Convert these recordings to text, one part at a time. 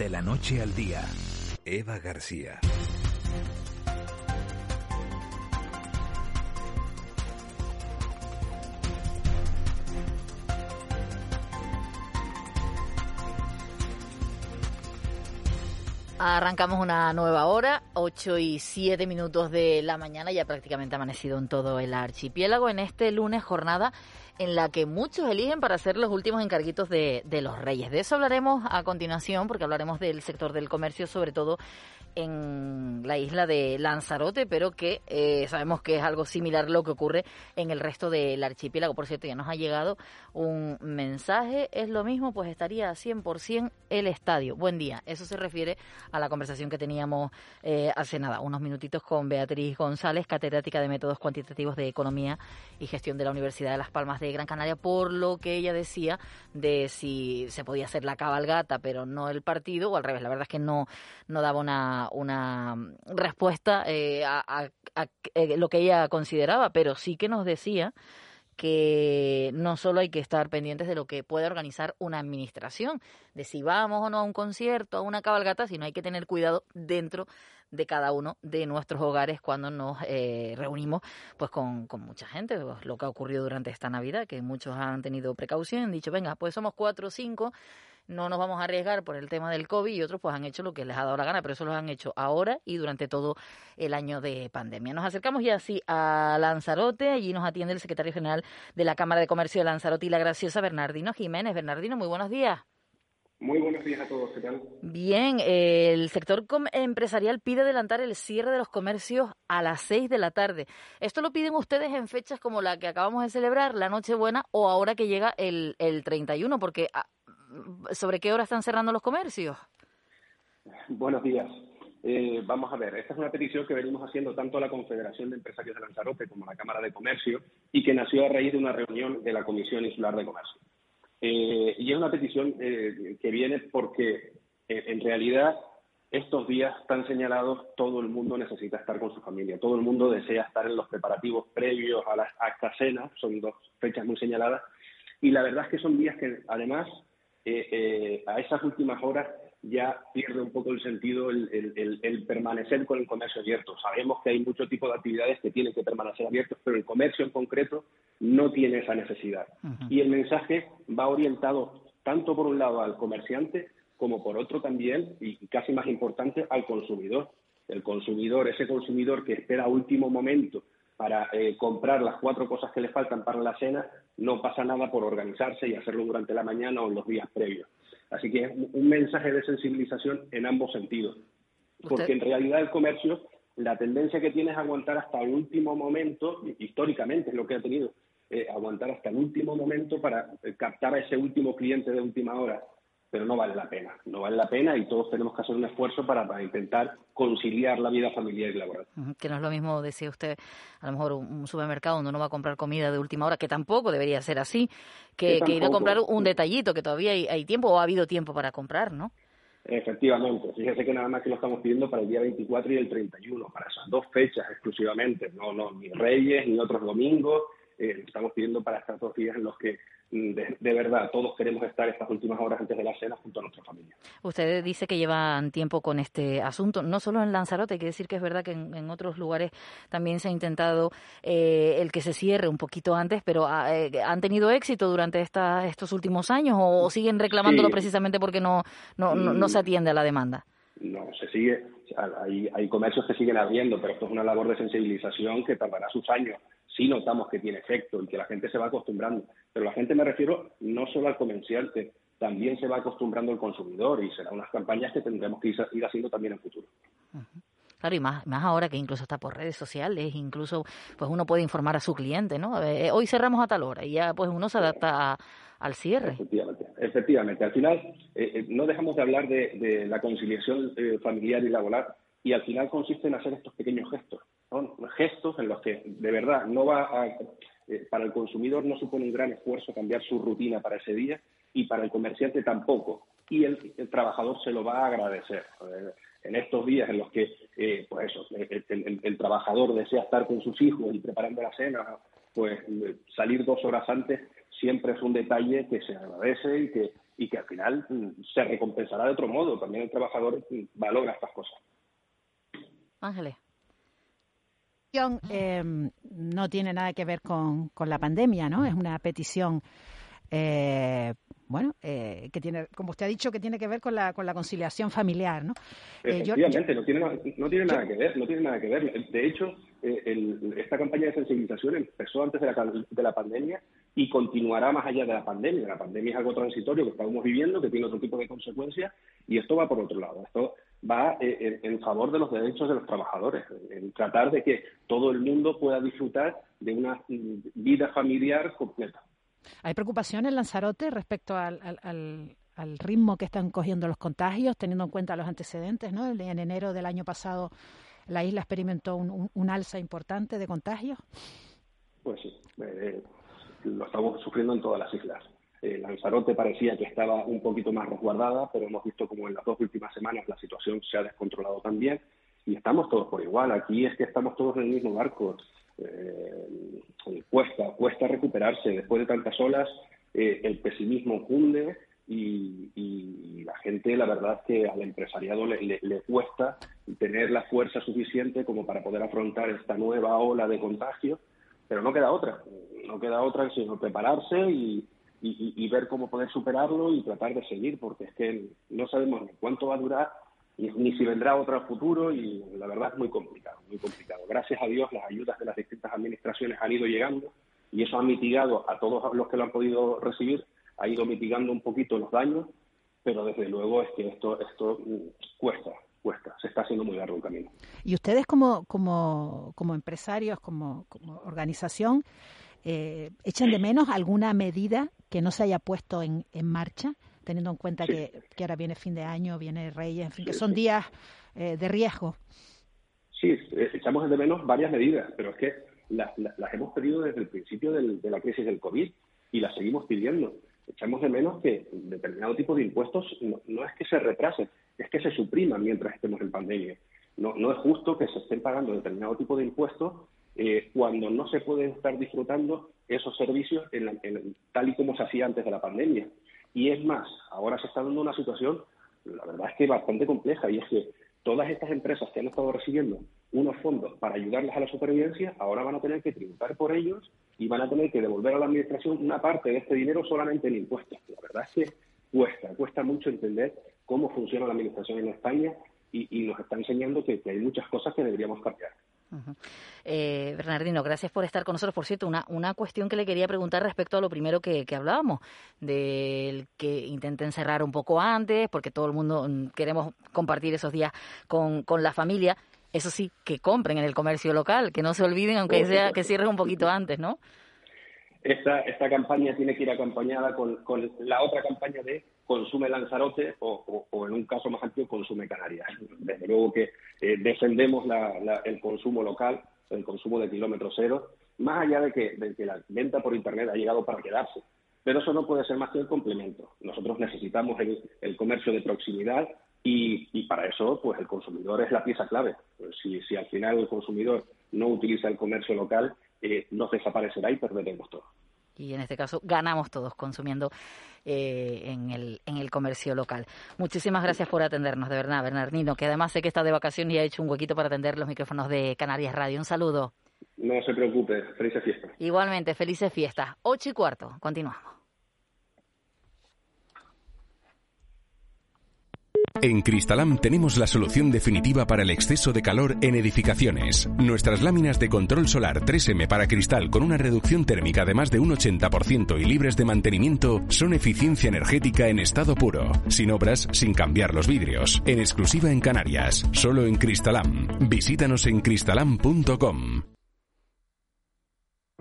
De la noche al día, Eva García. Arrancamos una nueva hora, 8 y 7 minutos de la mañana, ya prácticamente amanecido en todo el archipiélago en este lunes jornada en la que muchos eligen para ser los últimos encarguitos de, de los reyes. De eso hablaremos a continuación, porque hablaremos del sector del comercio, sobre todo en la isla de Lanzarote, pero que eh, sabemos que es algo similar lo que ocurre en el resto del archipiélago. Por cierto, ya nos ha llegado un mensaje, es lo mismo, pues estaría 100% el estadio. Buen día, eso se refiere a la conversación que teníamos eh, hace nada, unos minutitos con Beatriz González, catedrática de métodos cuantitativos de economía y gestión de la Universidad de Las Palmas de Gran Canaria, por lo que ella decía de si se podía hacer la cabalgata, pero no el partido, o al revés, la verdad es que no, no daba una una, respuesta eh, a, eh, lo que ella consideraba, pero sí que nos decía que no solo hay que estar pendientes de lo que puede organizar una administración, de si vamos o no a un concierto, a una cabalgata, sino hay que tener cuidado dentro de cada uno de nuestros hogares cuando nos eh, reunimos pues con, con mucha gente, pues, lo que ha ocurrido durante esta Navidad, que muchos han tenido precaución, han dicho, venga, pues somos cuatro o cinco, no nos vamos a arriesgar por el tema del COVID y otros pues han hecho lo que les ha dado la gana, pero eso lo han hecho ahora y durante todo el año de pandemia. Nos acercamos ya así a Lanzarote, allí nos atiende el secretario general de la Cámara de Comercio de Lanzarote y la graciosa Bernardino Jiménez. Bernardino, muy buenos días. Muy buenos días a todos, ¿qué tal? Bien, el sector empresarial pide adelantar el cierre de los comercios a las 6 de la tarde. ¿Esto lo piden ustedes en fechas como la que acabamos de celebrar, la Nochebuena, o ahora que llega el, el 31? Porque ah, ¿sobre qué hora están cerrando los comercios? Buenos días. Eh, vamos a ver, esta es una petición que venimos haciendo tanto la Confederación de Empresarios de Lanzarote como la Cámara de Comercio y que nació a raíz de una reunión de la Comisión Insular de Comercio. Eh, y es una petición eh, que viene porque en realidad estos días tan señalados todo el mundo necesita estar con su familia, todo el mundo desea estar en los preparativos previos a las acta cena, son dos fechas muy señaladas, y la verdad es que son días que además eh, eh, a esas últimas horas ya pierde un poco el sentido el, permanecer con el comercio abierto. Sabemos que hay muchos tipos de actividades que tienen que permanecer abiertos, pero el comercio en concreto no tiene esa necesidad. Y el mensaje va orientado tanto por un lado al comerciante como por otro también, y casi más importante, al consumidor. El consumidor, ese consumidor que espera a último momento para eh, comprar las cuatro cosas que le faltan para la cena, no pasa nada por organizarse y hacerlo durante la mañana o en los días previos. Así que es un mensaje de sensibilización en ambos sentidos. Porque en realidad el comercio, la tendencia que tiene es aguantar hasta el último momento, históricamente es lo que ha tenido, eh, aguantar hasta el último momento para eh, captar a ese último cliente de última hora pero no vale la pena. No vale la pena y todos tenemos que hacer un esfuerzo para, intentar conciliar la vida familiar y laboral. Que no es lo mismo, decía usted, a lo mejor un supermercado donde uno va a comprar comida de última hora, que tampoco debería ser así, que, ir a comprar un detallito, que todavía hay, tiempo o ha habido tiempo para comprar, ¿no? Efectivamente, fíjese que nada más que lo estamos pidiendo para el día 24 y el 31, para esas dos fechas exclusivamente, no, no ni Reyes ni otros domingos, eh, estamos pidiendo para estos dos días en los que de, verdad todos queremos estar estas últimas horas antes de la cena junto a nuestra familia. Usted dice que llevan tiempo con este asunto, no solo en Lanzarote, hay que decir que es verdad que en, otros lugares también se ha intentado eh, el que se cierre un poquito antes, pero ah, eh, ¿han tenido éxito durante esta, estos últimos años o, siguen reclamándolo precisamente porque no, no, no, se mm. atiende a la demanda? No, se sigue, hay, hay comercios que siguen abriendo, pero esto es una labor de sensibilización que tardará sus años sí notamos que tiene efecto y que la gente se va acostumbrando. Pero la gente me refiero no solo al comerciante, también se va acostumbrando el consumidor y serán unas campañas que tendremos que ir haciendo también en el futuro. Claro, y más, más ahora que incluso está por redes sociales, incluso pues uno puede informar a su cliente, ¿no? Eh, hoy cerramos a tal hora y ya pues uno se adapta al cierre. Efectivamente, efectivamente. Al final eh, eh, no dejamos de hablar de, la conciliación familiar y laboral y al final consiste en hacer estos pequeños gestos. Gestos en los que de verdad no va a, eh, para el consumidor no supone un gran esfuerzo cambiar su rutina para ese día y para el comerciante tampoco. Y el, trabajador se lo va a agradecer. Eh, en estos días en los que, eh, pues eso, el, trabajador desea estar con sus hijos y preparando la cena, pues salir dos horas antes siempre es un detalle que se agradece y que, y que al final mm, se recompensará de otro modo. También el trabajador mm, valora estas cosas. Ángeles. Eh, no tiene nada que ver con, con la pandemia, ¿no? Es una petición eh, bueno, eh, que tiene, como usted ha dicho, que tiene que ver con la, con la conciliación familiar, ¿no? Eh, Efectivamente, no, tiene, no tiene nada que ver, no tiene nada que ver. De hecho, eh, esta campaña de sensibilización empezó antes de la, de la pandemia y continuará más allá de la pandemia. La pandemia es algo transitorio que estamos viviendo, que tiene otro tipo de consecuencias, y esto va por otro lado. Esto va en, favor de los derechos de los trabajadores, en tratar de que todo el mundo pueda disfrutar de una mm, vida familiar completa. ¿Hay preocupación en Lanzarote respecto al, ritmo que están cogiendo los contagios, teniendo en cuenta los antecedentes? ¿no? En enero del año pasado la isla experimentó un, alza importante de contagios. Pues sí, eh, lo estamos sufriendo en todas las islas. Eh, Lanzarote parecía que estaba un poquito más resguardada, pero hemos visto como en las dos últimas semanas la situación se ha descontrolado también y estamos todos por igual. Aquí es que estamos todos en el mismo barco. Eh, cuesta, cuesta recuperarse. Después de tantas olas, eh, el pesimismo cunde y, la gente, la verdad es que al empresariado le, cuesta tener la fuerza suficiente como para poder afrontar esta nueva ola de contagio, pero no queda otra, no queda otra sino prepararse y, y ver cómo poder superarlo y tratar de seguir, porque es que no sabemos cuánto va a durar ni, si vendrá otro futuro y la verdad es muy complicado, muy complicado. Gracias a Dios las ayudas de las distintas administraciones han ido llegando y eso ha mitigado a todos los que lo han podido recibir, ha ido mitigando un poquito los daños, pero desde luego es que esto, esto mm, cuesta, cuesta, se está haciendo muy largo el camino. Y ustedes como, como, como empresarios, como, como organización, eh, ¿echan de menos alguna medida que no se haya puesto en, en marcha? teniendo en cuenta que, ahora viene fin de año, viene Reyes, en fin, que son días eh, de riesgo. Sí, eh, echamos de menos varias medidas, pero es que las, hemos pedido desde el principio de la crisis del COVID y las seguimos pidiendo. Echamos de menos que determinado tipo de impuestos no, es que se retrasen, es que se supriman mientras estemos en pandemia. No, no es justo que se estén pagando determinado tipo de impuestos eh, cuando no se pueden estar disfrutando esos servicios tal y como se hacía antes de la pandemia. Y es más, ahora se está dando una situación, la verdad es que bastante compleja, y es que todas estas empresas que han estado recibiendo unos fondos para ayudarles a la supervivencia, ahora van a tener que tributar por ellos y van a tener que devolver a la Administración una parte de este dinero solamente en impuestos. La verdad es que cuesta, cuesta mucho entender cómo funciona la Administración en España y, nos está enseñando que hay muchas cosas que deberíamos cambiar eh, Bernardino, gracias por estar con nosotros. Por cierto, una, una cuestión que le quería preguntar respecto a lo primero que, hablábamos, del que intenten cerrar un poco antes, porque todo el mundo mm, queremos compartir esos días con, con la familia. Eso sí, que compren en el comercio local, que no se olviden, aunque sea que cierren un poquito antes, ¿no? Esta, esta campaña tiene que ir acompañada con, con la otra campaña de consume Lanzarote o, en un caso más amplio consume Canarias. Desde luego que eh, defendemos el consumo local, el consumo de kilómetro cero, más allá de que, la venta por Internet ha llegado para quedarse. Pero eso no puede ser más que el complemento. Nosotros necesitamos el, comercio de proximidad y, para eso pues el consumidor es la pieza clave. Pues si, si al final el consumidor no utiliza el comercio local, eh, nos desaparecerá y perderemos todo y en este caso ganamos todos consumiendo eh, en, el, en el comercio local. Muchísimas gracias por atendernos, de verdad, Bernardino, que además sé que está de vacaciones y ha hecho un huequito para atender los micrófonos de Canarias Radio. Un saludo. No se preocupe, felices fiestas. Igualmente, felices fiestas. Ocho y cuarto, continuamos. En Cristalam tenemos la solución definitiva para el exceso de calor en edificaciones. Nuestras láminas de control solar 3M para cristal con una reducción térmica de más de un 80% y libres de mantenimiento son eficiencia energética en estado puro, sin obras, sin cambiar los vidrios, en exclusiva en Canarias, solo en Cristalam. Visítanos en cristalam.com.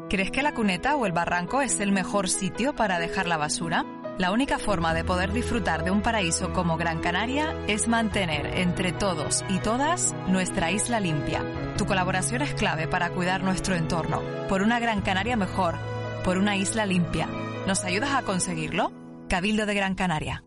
¿Crees que la cuneta o el barranco es el mejor sitio para dejar la basura? La única forma de poder disfrutar de un paraíso como Gran Canaria es mantener entre todos y todas nuestra isla limpia. Tu colaboración es clave para cuidar nuestro entorno, por una Gran Canaria mejor, por una isla limpia. ¿Nos ayudas a conseguirlo? Cabildo de Gran Canaria.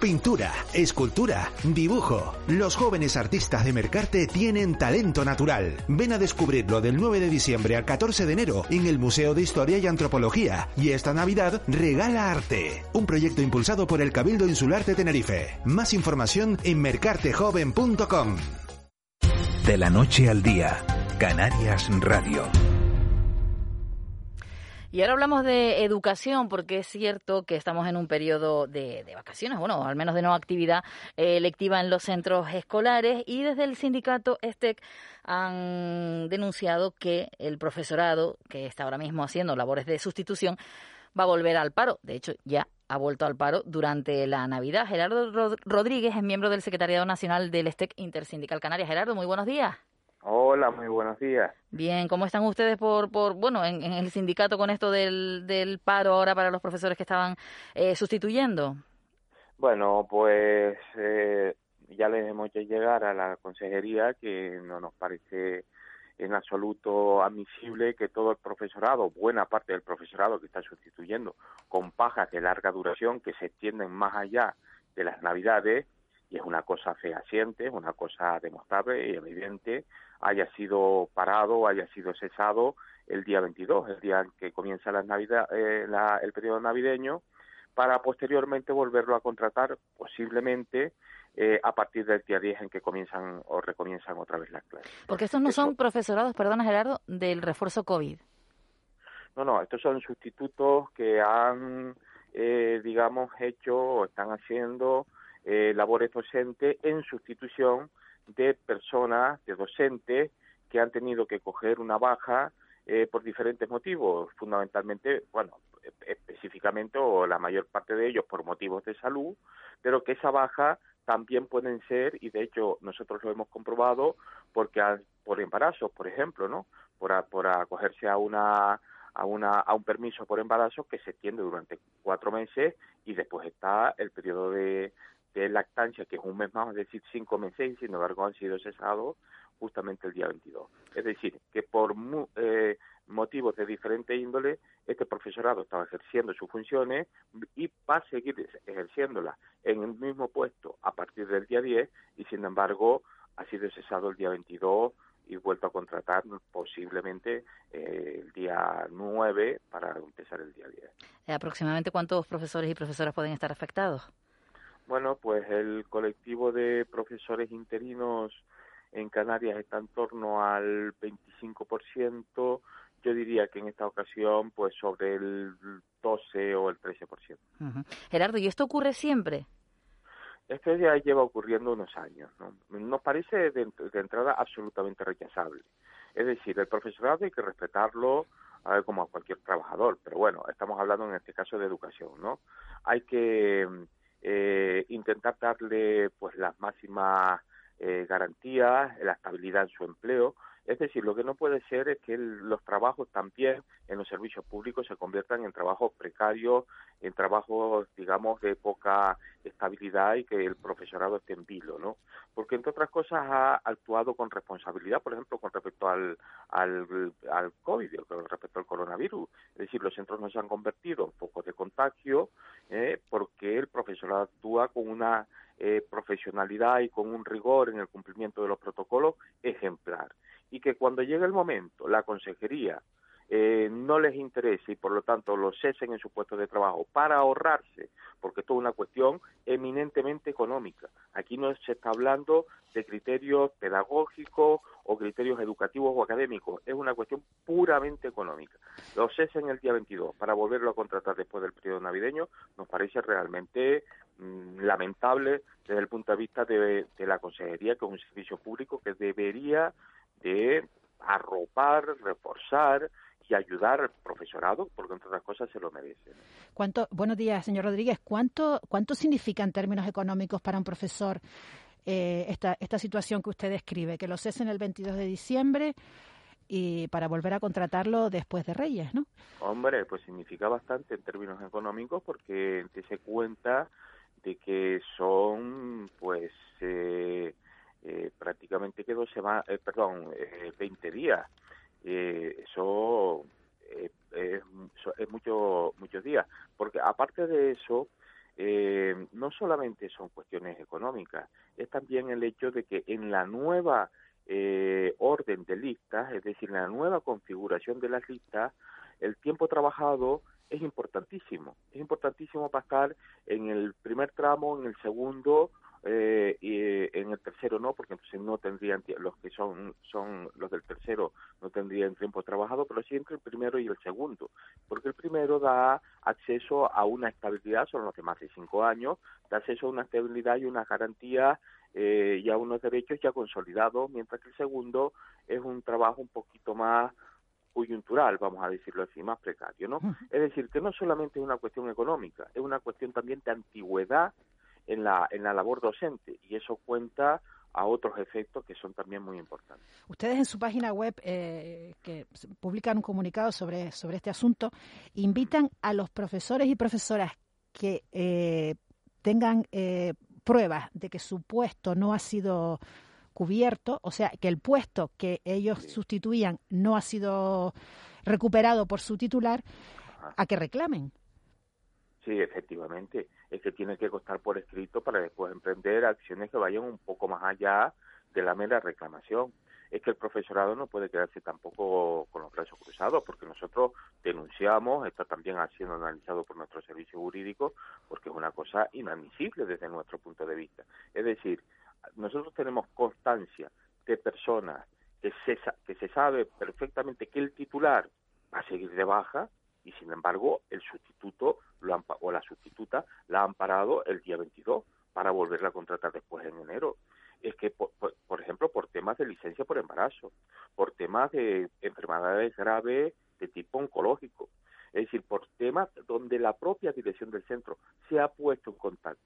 Pintura, escultura, dibujo. Los jóvenes artistas de Mercarte tienen talento natural. Ven a descubrirlo del 9 de diciembre al 14 de enero en el Museo de Historia y Antropología. Y esta Navidad regala arte. Un proyecto impulsado por el Cabildo Insular de Tenerife. Más información en mercartejoven.com. De la noche al día, Canarias Radio. Y ahora hablamos de educación, porque es cierto que estamos en un periodo de, vacaciones, bueno, al menos de no actividad eh, lectiva en los centros escolares, y desde el sindicato ESTEC han denunciado que el profesorado, que está ahora mismo haciendo labores de sustitución, va a volver al paro. De hecho, ya ha vuelto al paro durante la Navidad. Gerardo Rodríguez es miembro del Secretariado Nacional del ESTEC Intersindical Canarias. Gerardo, muy buenos días. Hola, muy buenos días. Bien, ¿cómo están ustedes por, por bueno, en, el sindicato con esto del, del paro ahora para los profesores que estaban eh, sustituyendo? Bueno, pues eh, ya les hemos hecho llegar a la consejería que no nos parece en absoluto admisible que todo el profesorado, buena parte del profesorado que está sustituyendo con pajas de larga duración que se extienden más allá de las navidades, y es una cosa fehaciente, es una cosa demostrable y evidente, haya sido parado, haya sido cesado el día 22, el día en que comienza la Navidad, eh, el periodo navideño, para posteriormente volverlo a contratar posiblemente eh, a partir del día 10 en que comienzan o recomienzan otra vez las clases. Porque estos no son profesorados, perdona Gerardo, del refuerzo COVID. No, no, estos son sustitutos que han, eh, digamos, hecho o están haciendo eh, labores docentes en sustitución de personas, de docentes que han tenido que coger una baja eh, por diferentes motivos, fundamentalmente, bueno, específicamente o la mayor parte de ellos por motivos de salud, pero que esa baja también pueden ser, y de hecho nosotros lo hemos comprobado, porque por embarazos, por ejemplo, ¿no? Por, por acogerse a una a, una, a un permiso por embarazo que se extiende durante cuatro meses y después está el periodo de, de lactancia, que es un mes más, es decir, cinco meses, y sin embargo han sido cesados justamente el día 22. Es decir, que por eh, motivos de diferente índole, este profesorado estaba ejerciendo sus funciones y va a seguir ejerciéndolas en el mismo puesto a partir del día 10 y sin embargo ha sido cesado el día 22 y vuelto a contratar posiblemente eh, el día 9 para empezar el día 10. ¿Aproximadamente cuántos profesores y profesoras pueden estar afectados? Bueno, pues el colectivo de profesores interinos en Canarias está en torno al 25%, yo diría que en esta ocasión pues sobre el 12 o el 13%. Gerardo, ¿y esto ocurre siempre? Esto ya lleva ocurriendo unos años, ¿no? Nos parece de, entrada absolutamente rechazable. Es decir, el profesorado hay que respetarlo como a cualquier trabajador, pero bueno, estamos hablando en este caso de educación, ¿no? Hay que eh, intentar darle pues las máximas eh, garantías, la estabilidad en su empleo. Es decir, lo que no puede ser es que los trabajos también en los servicios públicos se conviertan en trabajos precarios, en trabajos, digamos, de poca estabilidad y que el profesorado esté en vilo, ¿no? Porque, entre otras cosas, ha actuado con responsabilidad, por ejemplo, con respecto al, al, al COVID, con respecto al coronavirus. Es decir, los centros no se han convertido en focos de contagio eh, porque el profesorado actúa con una eh, profesionalidad y con un rigor en el cumplimiento de los protocolos ejemplar. Y que cuando llegue el momento, la consejería eh, no les interese y por lo tanto los cesen en su puesto de trabajo para ahorrarse, porque esto es una cuestión eminentemente económica. Aquí no se está hablando de criterios pedagógicos o criterios educativos o académicos, es una cuestión puramente económica. Los cesen el día 22 para volverlo a contratar después del periodo navideño nos parece realmente mm, lamentable desde el punto de vista de, de la consejería, que es un servicio público que debería de arropar, reforzar y ayudar al profesorado, porque entre otras cosas se lo merece. ¿Cuánto, buenos días, señor Rodríguez. ¿Cuánto, ¿Cuánto significa en términos económicos para un profesor eh, esta, esta situación que usted describe? Que lo cesen el 22 de diciembre y para volver a contratarlo después de Reyes, ¿no? Hombre, pues significa bastante en términos económicos porque te se cuenta de que son, pues, eh, eh, prácticamente que dos semanas, eh, perdón, eh, 20 días eh, eso eh, es, mucho, muchos días. Porque aparte de eso, eh, no solamente son cuestiones económicas, es también el hecho de que en la nueva orden de listas, es decir, en la nueva configuración de las listas, el tiempo trabajado es importantísimo. Es importantísimo pasar en el primer tramo, en el segundo eh, tercero no, porque entonces no tendrían los que son son los del tercero no tendrían tiempo trabajado, pero sí entre el primero y el segundo, porque el primero da acceso a una estabilidad, son los de más de cinco años, da acceso a una estabilidad y una garantía eh, y a unos derechos ya consolidados, mientras que el segundo es un trabajo un poquito más coyuntural, vamos a decirlo así, más precario, ¿no? Es decir, que no solamente es una cuestión económica, es una cuestión también de antigüedad en la, en la labor docente y eso cuenta a otros efectos que son también muy importantes. Ustedes en su página web, eh, que publican un comunicado sobre, sobre este asunto, invitan a los profesores y profesoras que eh, tengan eh, pruebas de que su puesto no ha sido cubierto, o sea, que el puesto que ellos sustituían no ha sido recuperado por su titular, a que reclamen. Sí, efectivamente es que tiene que costar por escrito para después emprender acciones que vayan un poco más allá de la mera reclamación. Es que el profesorado no puede quedarse tampoco con los brazos cruzados, porque nosotros denunciamos, está también siendo analizado por nuestro servicio jurídico, porque es una cosa inadmisible desde nuestro punto de vista. Es decir, nosotros tenemos constancia de personas que se, que se sabe perfectamente que el titular va a seguir de baja y sin embargo el sustituto o la sustituta la han parado el día 22 para volverla a contratar después en enero. Es que, por, por, ejemplo, por temas de licencia por embarazo, por temas de enfermedades graves de tipo oncológico, es decir, por temas donde la propia dirección del centro se ha puesto en contacto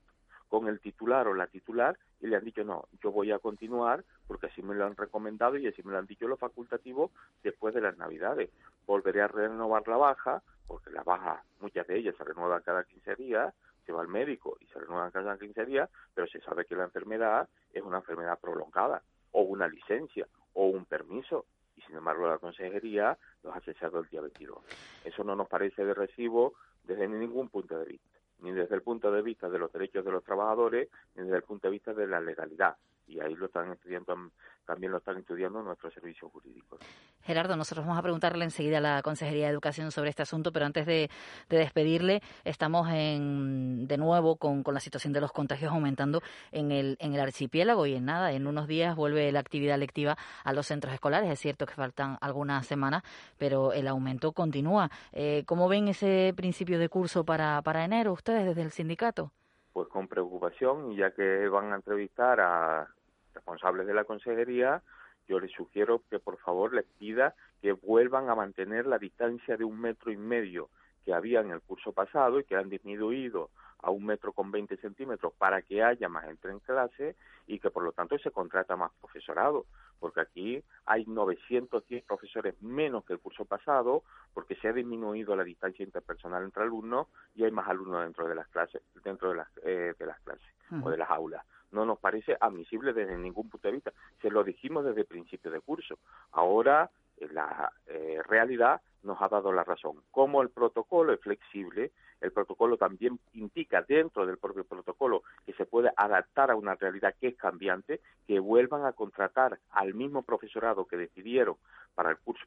con el titular o la titular y le han dicho, no, yo voy a continuar porque así me lo han recomendado y así me lo han dicho los facultativos después de las navidades. Volveré a renovar la baja, porque la baja, muchas de ellas se renuevan cada 15 días, se va al médico y se renuevan cada 15 días, pero se sabe que la enfermedad es una enfermedad prolongada, o una licencia, o un permiso, y sin embargo la consejería los ha cesado el día 22. Eso no nos parece de recibo desde ningún punto de vista ni desde el punto de vista de los derechos de los trabajadores, ni desde el punto de vista de la legalidad. Y ahí lo están estudiando, también lo están estudiando nuestros servicios jurídicos. Gerardo, nosotros vamos a preguntarle enseguida a la Consejería de Educación sobre este asunto, pero antes de, despedirle, estamos en, de nuevo con, con, la situación de los contagios aumentando en el, en el archipiélago y en nada, en unos días vuelve la actividad lectiva a los centros escolares. Es cierto que faltan algunas semanas, pero el aumento continúa. Eh, ¿Cómo ven ese principio de curso para, para enero ustedes desde el sindicato? Pues con preocupación, ya que van a entrevistar a responsables de la consejería, yo les sugiero que por favor les pida que vuelvan a mantener la distancia de un metro y medio que había en el curso pasado y que han disminuido a un metro con 20 centímetros para que haya más gente en clase y que por lo tanto se contrata más profesorado, porque aquí hay 910 profesores menos que el curso pasado, porque se ha disminuido la distancia interpersonal entre alumnos y hay más alumnos dentro de las clases, dentro de las, eh, de las clases o de las aulas no nos parece admisible desde ningún punto de vista. Se lo dijimos desde el principio de curso. Ahora la eh, realidad nos ha dado la razón. Como el protocolo es flexible, el protocolo también indica dentro del propio protocolo que se puede adaptar a una realidad que es cambiante, que vuelvan a contratar al mismo profesorado que decidieron para el curso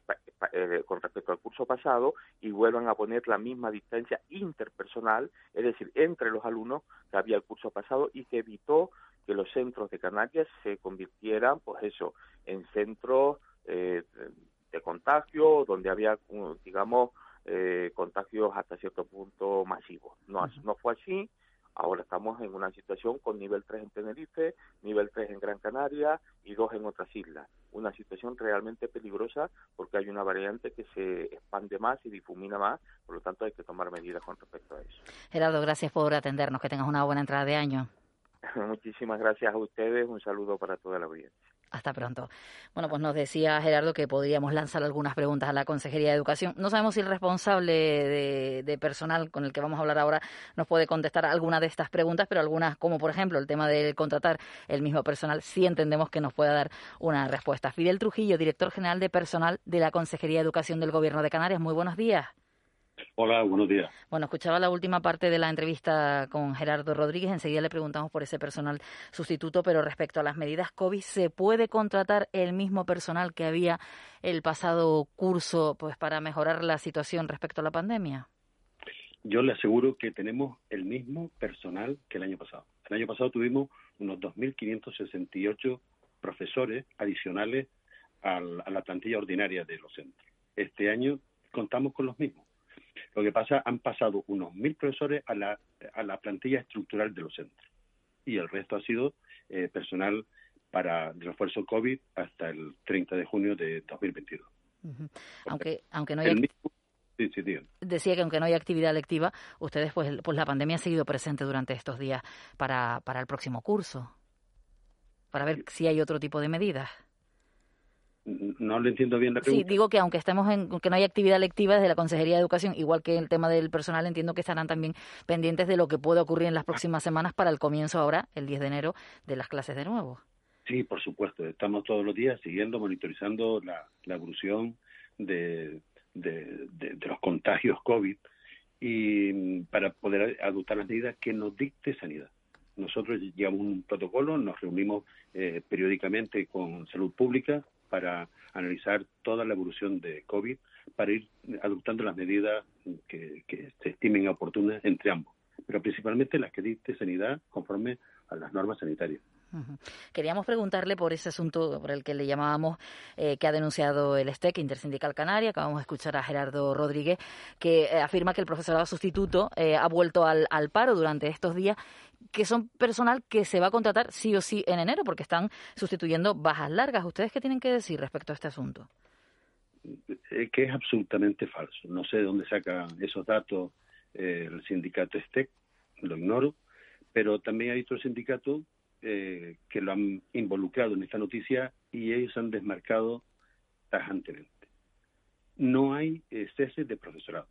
eh, con respecto al curso pasado y vuelvan a poner la misma distancia interpersonal, es decir, entre los alumnos que había el curso pasado y que evitó que los centros de Canarias se convirtieran, pues eso, en centros eh, de contagio, donde había, digamos, eh, contagios hasta cierto punto masivos. No, no fue así. Ahora estamos en una situación con nivel 3 en Tenerife, nivel 3 en Gran Canaria y 2 en otras islas. Una situación realmente peligrosa porque hay una variante que se expande más y difumina más, por lo tanto hay que tomar medidas con respecto a eso. Gerardo, gracias por atendernos, que tengas una buena entrada de año. Muchísimas gracias a ustedes. Un saludo para toda la audiencia. Hasta pronto. Bueno, pues nos decía Gerardo que podríamos lanzar algunas preguntas a la Consejería de Educación. No sabemos si el responsable de, personal con el que vamos a hablar ahora nos puede contestar alguna de estas preguntas, pero algunas, como por ejemplo el tema de contratar el mismo personal, sí entendemos que nos pueda dar una respuesta. Fidel Trujillo, director general de personal de la Consejería de Educación del Gobierno de Canarias. Muy buenos días. Hola, buenos días. Bueno, escuchaba la última parte de la entrevista con Gerardo Rodríguez. Enseguida le preguntamos por ese personal sustituto, pero respecto a las medidas COVID, ¿se puede contratar el mismo personal que había el pasado curso pues para mejorar la situación respecto a la pandemia? Yo le aseguro que tenemos el mismo personal que el año pasado. El año pasado tuvimos unos 2.568 profesores adicionales a la plantilla ordinaria de los centros. Este año contamos con los mismos. Lo que pasa, han pasado unos mil profesores a la, a la plantilla estructural de los centros y el resto ha sido eh, personal para refuerzo COVID hasta el 30 de junio de 2022. Aunque, aunque no haya... Decía que aunque no haya actividad lectiva, ustedes, pues, pues la pandemia ha seguido presente durante estos días para, para el próximo curso, para ver si hay otro tipo de medidas. No le entiendo bien la pregunta. Sí, digo que aunque estemos en que no hay actividad lectiva desde la Consejería de Educación, igual que el tema del personal, entiendo que estarán también pendientes de lo que puede ocurrir en las próximas semanas para el comienzo ahora, el 10 de enero, de las clases de nuevo. Sí, por supuesto. Estamos todos los días siguiendo, monitorizando la, evolución de, de, los contagios COVID y mm, para poder adoptar las medidas que nos dicte sanidad. Nosotros llevamos un protocolo, nos reunimos eh, periódicamente con salud pública, para analizar toda la evolución de COVID, para ir adoptando las medidas que, se estimen oportunas entre ambos, pero principalmente las que dicte sanidad conforme a las normas sanitarias. Queríamos preguntarle por ese asunto por el que le llamábamos, eh, que ha denunciado el STEC, Intersindical Canaria. Acabamos de escuchar a Gerardo Rodríguez, que eh, afirma que el profesorado sustituto eh, ha vuelto al, paro durante estos días que son personal que se va a contratar sí o sí en enero porque están sustituyendo bajas largas. ¿Ustedes qué tienen que decir respecto a este asunto? Que es absolutamente falso. No sé de dónde saca esos datos el sindicato STEC, lo ignoro, pero también hay otros sindicatos eh, que lo han involucrado en esta noticia y ellos han desmarcado tajantemente. No hay cese de profesorado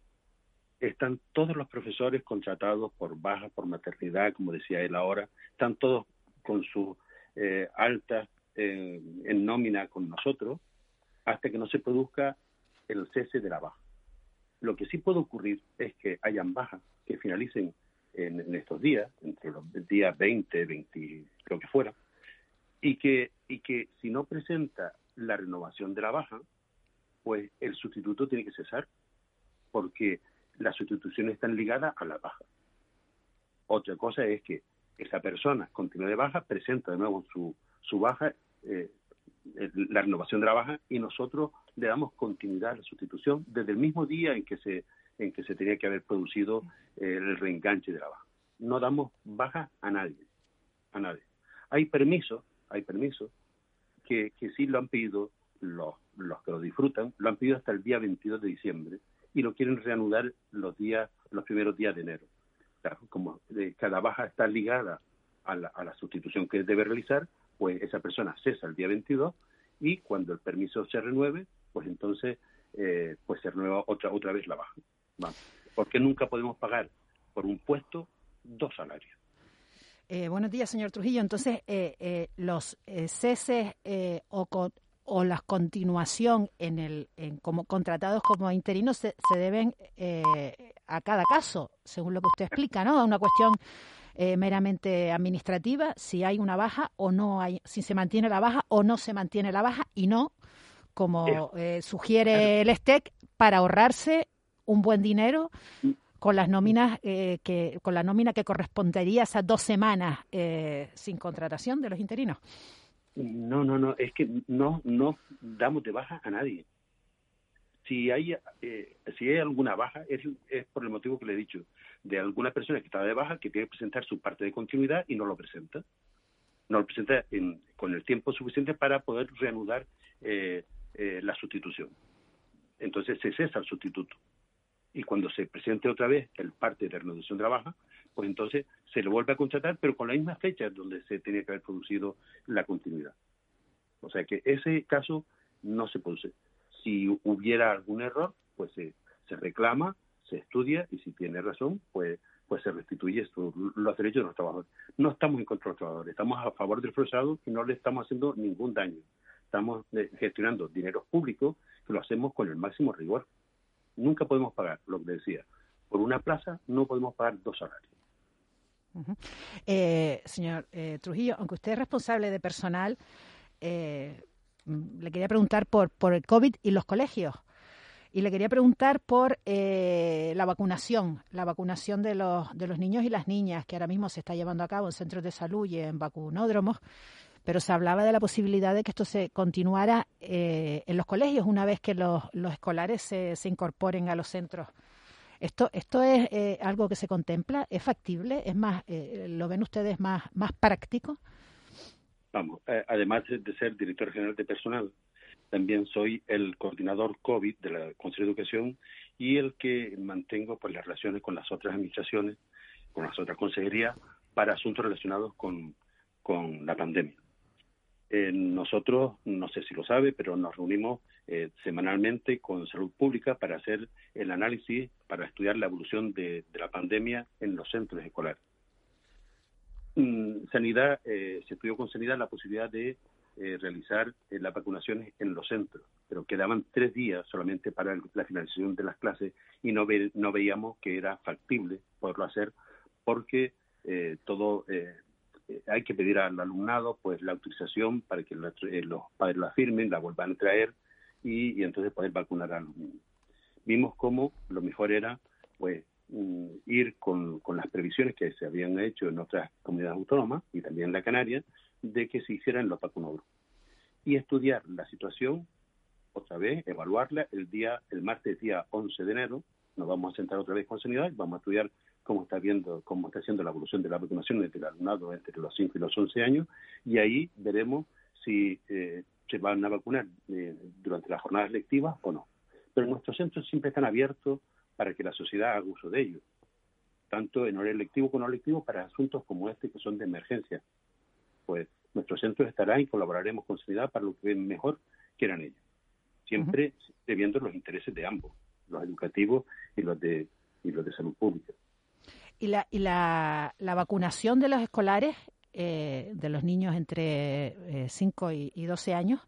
están todos los profesores contratados por baja, por maternidad, como decía él ahora, están todos con su eh, alta eh, en nómina con nosotros, hasta que no se produzca el cese de la baja. Lo que sí puede ocurrir es que hayan bajas que finalicen en, estos días, entre los días 20, 20, lo que fuera, y que, y que si no presenta la renovación de la baja, pues el sustituto tiene que cesar, porque las sustituciones están ligadas a la baja. Otra cosa es que esa persona continúa de baja, presenta de nuevo su, su baja, eh, la renovación de la baja, y nosotros le damos continuidad a la sustitución desde el mismo día en que se, en que se tenía que haber producido eh, el reenganche de la baja. No damos baja a nadie, a nadie. Hay permisos, hay permisos que, que sí lo han pedido los, los que lo disfrutan, lo han pedido hasta el día 22 de diciembre, y lo quieren reanudar los días, los primeros días de enero. como cada baja está ligada a la, sustitución que debe realizar, pues esa persona cesa el día 22 y cuando el permiso se renueve, pues entonces eh, pues se renueva otra otra vez la baja. Porque nunca podemos pagar por un puesto dos salarios. Eh, buenos días, señor Trujillo. Entonces, eh, los ceses o, o la continuación en el en como contratados como interinos se, deben eh, a cada caso, según lo que usted explica, ¿no? A una cuestión eh, meramente administrativa, si hay una baja o no hay, si se mantiene la baja o no se mantiene la baja y no, como eh, sugiere el STEC, para ahorrarse un buen dinero con las nóminas que con la nómina que correspondería a esas dos semanas sin contratación de los interinos. No, no, no, es que no, no damos de baja a nadie. Si hay, eh, si hay alguna baja, es, es por el motivo que le he dicho, de alguna persona que está de baja que tiene que presentar su parte de continuidad y no lo presenta. No lo presenta con el tiempo suficiente para poder reanudar eh, eh, la sustitución. Entonces se cesa el sustituto. Y cuando se presente otra vez el parte de renovación de la baja, pues entonces se le vuelve a contratar, pero con la misma fecha donde se tenía que haber producido la continuidad. O sea que ese caso no se produce. Si hubiera algún error, pues se, reclama, se estudia y si tiene razón, pues pues se restituye esto, los derechos de los trabajadores. No estamos en contra de los trabajadores, estamos a favor del profesorado y no le estamos haciendo ningún daño. Estamos eh, gestionando dinero público que lo hacemos con el máximo rigor. Nunca podemos pagar, lo que decía, por una plaza no podemos pagar dos salarios. Eh, señor eh, Trujillo, aunque usted es responsable de personal, eh, mm, le quería preguntar por, por el COVID y los colegios. Y le quería preguntar por la vacunación, la vacunación de los, de los niños y las niñas, que ahora mismo se está llevando a cabo en centros de salud y en vacunódromos, pero se hablaba de la posibilidad de que esto se continuara en los colegios una vez que los, escolares se, se incorporen a los centros ¿Esto, esto es eh, algo que se contempla? ¿Es factible? ¿Es más, eh, lo ven ustedes más, más práctico? Vamos, eh, además de ser director general de personal, también soy el coordinador COVID de la Consejo de Educación y el que mantengo pues, las relaciones con las otras administraciones, con las otras consejerías, para asuntos relacionados con, con la pandemia. Eh, nosotros, no sé si lo sabe, pero nos reunimos eh, semanalmente con Salud Pública para hacer el análisis, para estudiar la evolución de, la pandemia en los centros escolares. Mm, sanidad, eh, se estudió con Sanidad la posibilidad de realizar las vacunaciones en los centros, pero quedaban tres días solamente para la finalización de las clases y no, no veíamos que era factible poderlo hacer porque todo eh, hay que pedir al alumnado pues la autorización para que eh, los padres la firmen, la vuelvan a traer y, entonces poder vacunar a los niños. Vimos cómo lo mejor era pues mm, ir con, las previsiones que se habían hecho en otras comunidades autónomas y también en la Canaria de que se hicieran los vacunadores y estudiar la situación otra vez, evaluarla el día el martes día 11 de enero nos vamos a sentar otra vez con sanidad y vamos a estudiar cómo está viendo, cómo está haciendo la evolución de la vacunación del alumnado entre los 5 y los 11 años, y ahí veremos si eh, se van a vacunar eh, durante las jornadas lectivas o no. Pero nuestros centros siempre están abiertos para que la sociedad haga uso de ellos, tanto en horario lectivo como no lectivo, para asuntos como este que son de emergencia. Pues nuestros centros estarán y colaboraremos con sanidad para lo que mejor quieran ellos, siempre debiendo los intereses de ambos, los educativos y los de, y los de salud pública. ¿Y la, y la, la vacunación de los escolares, eh, de los niños entre 5 eh, y, y, 12 años,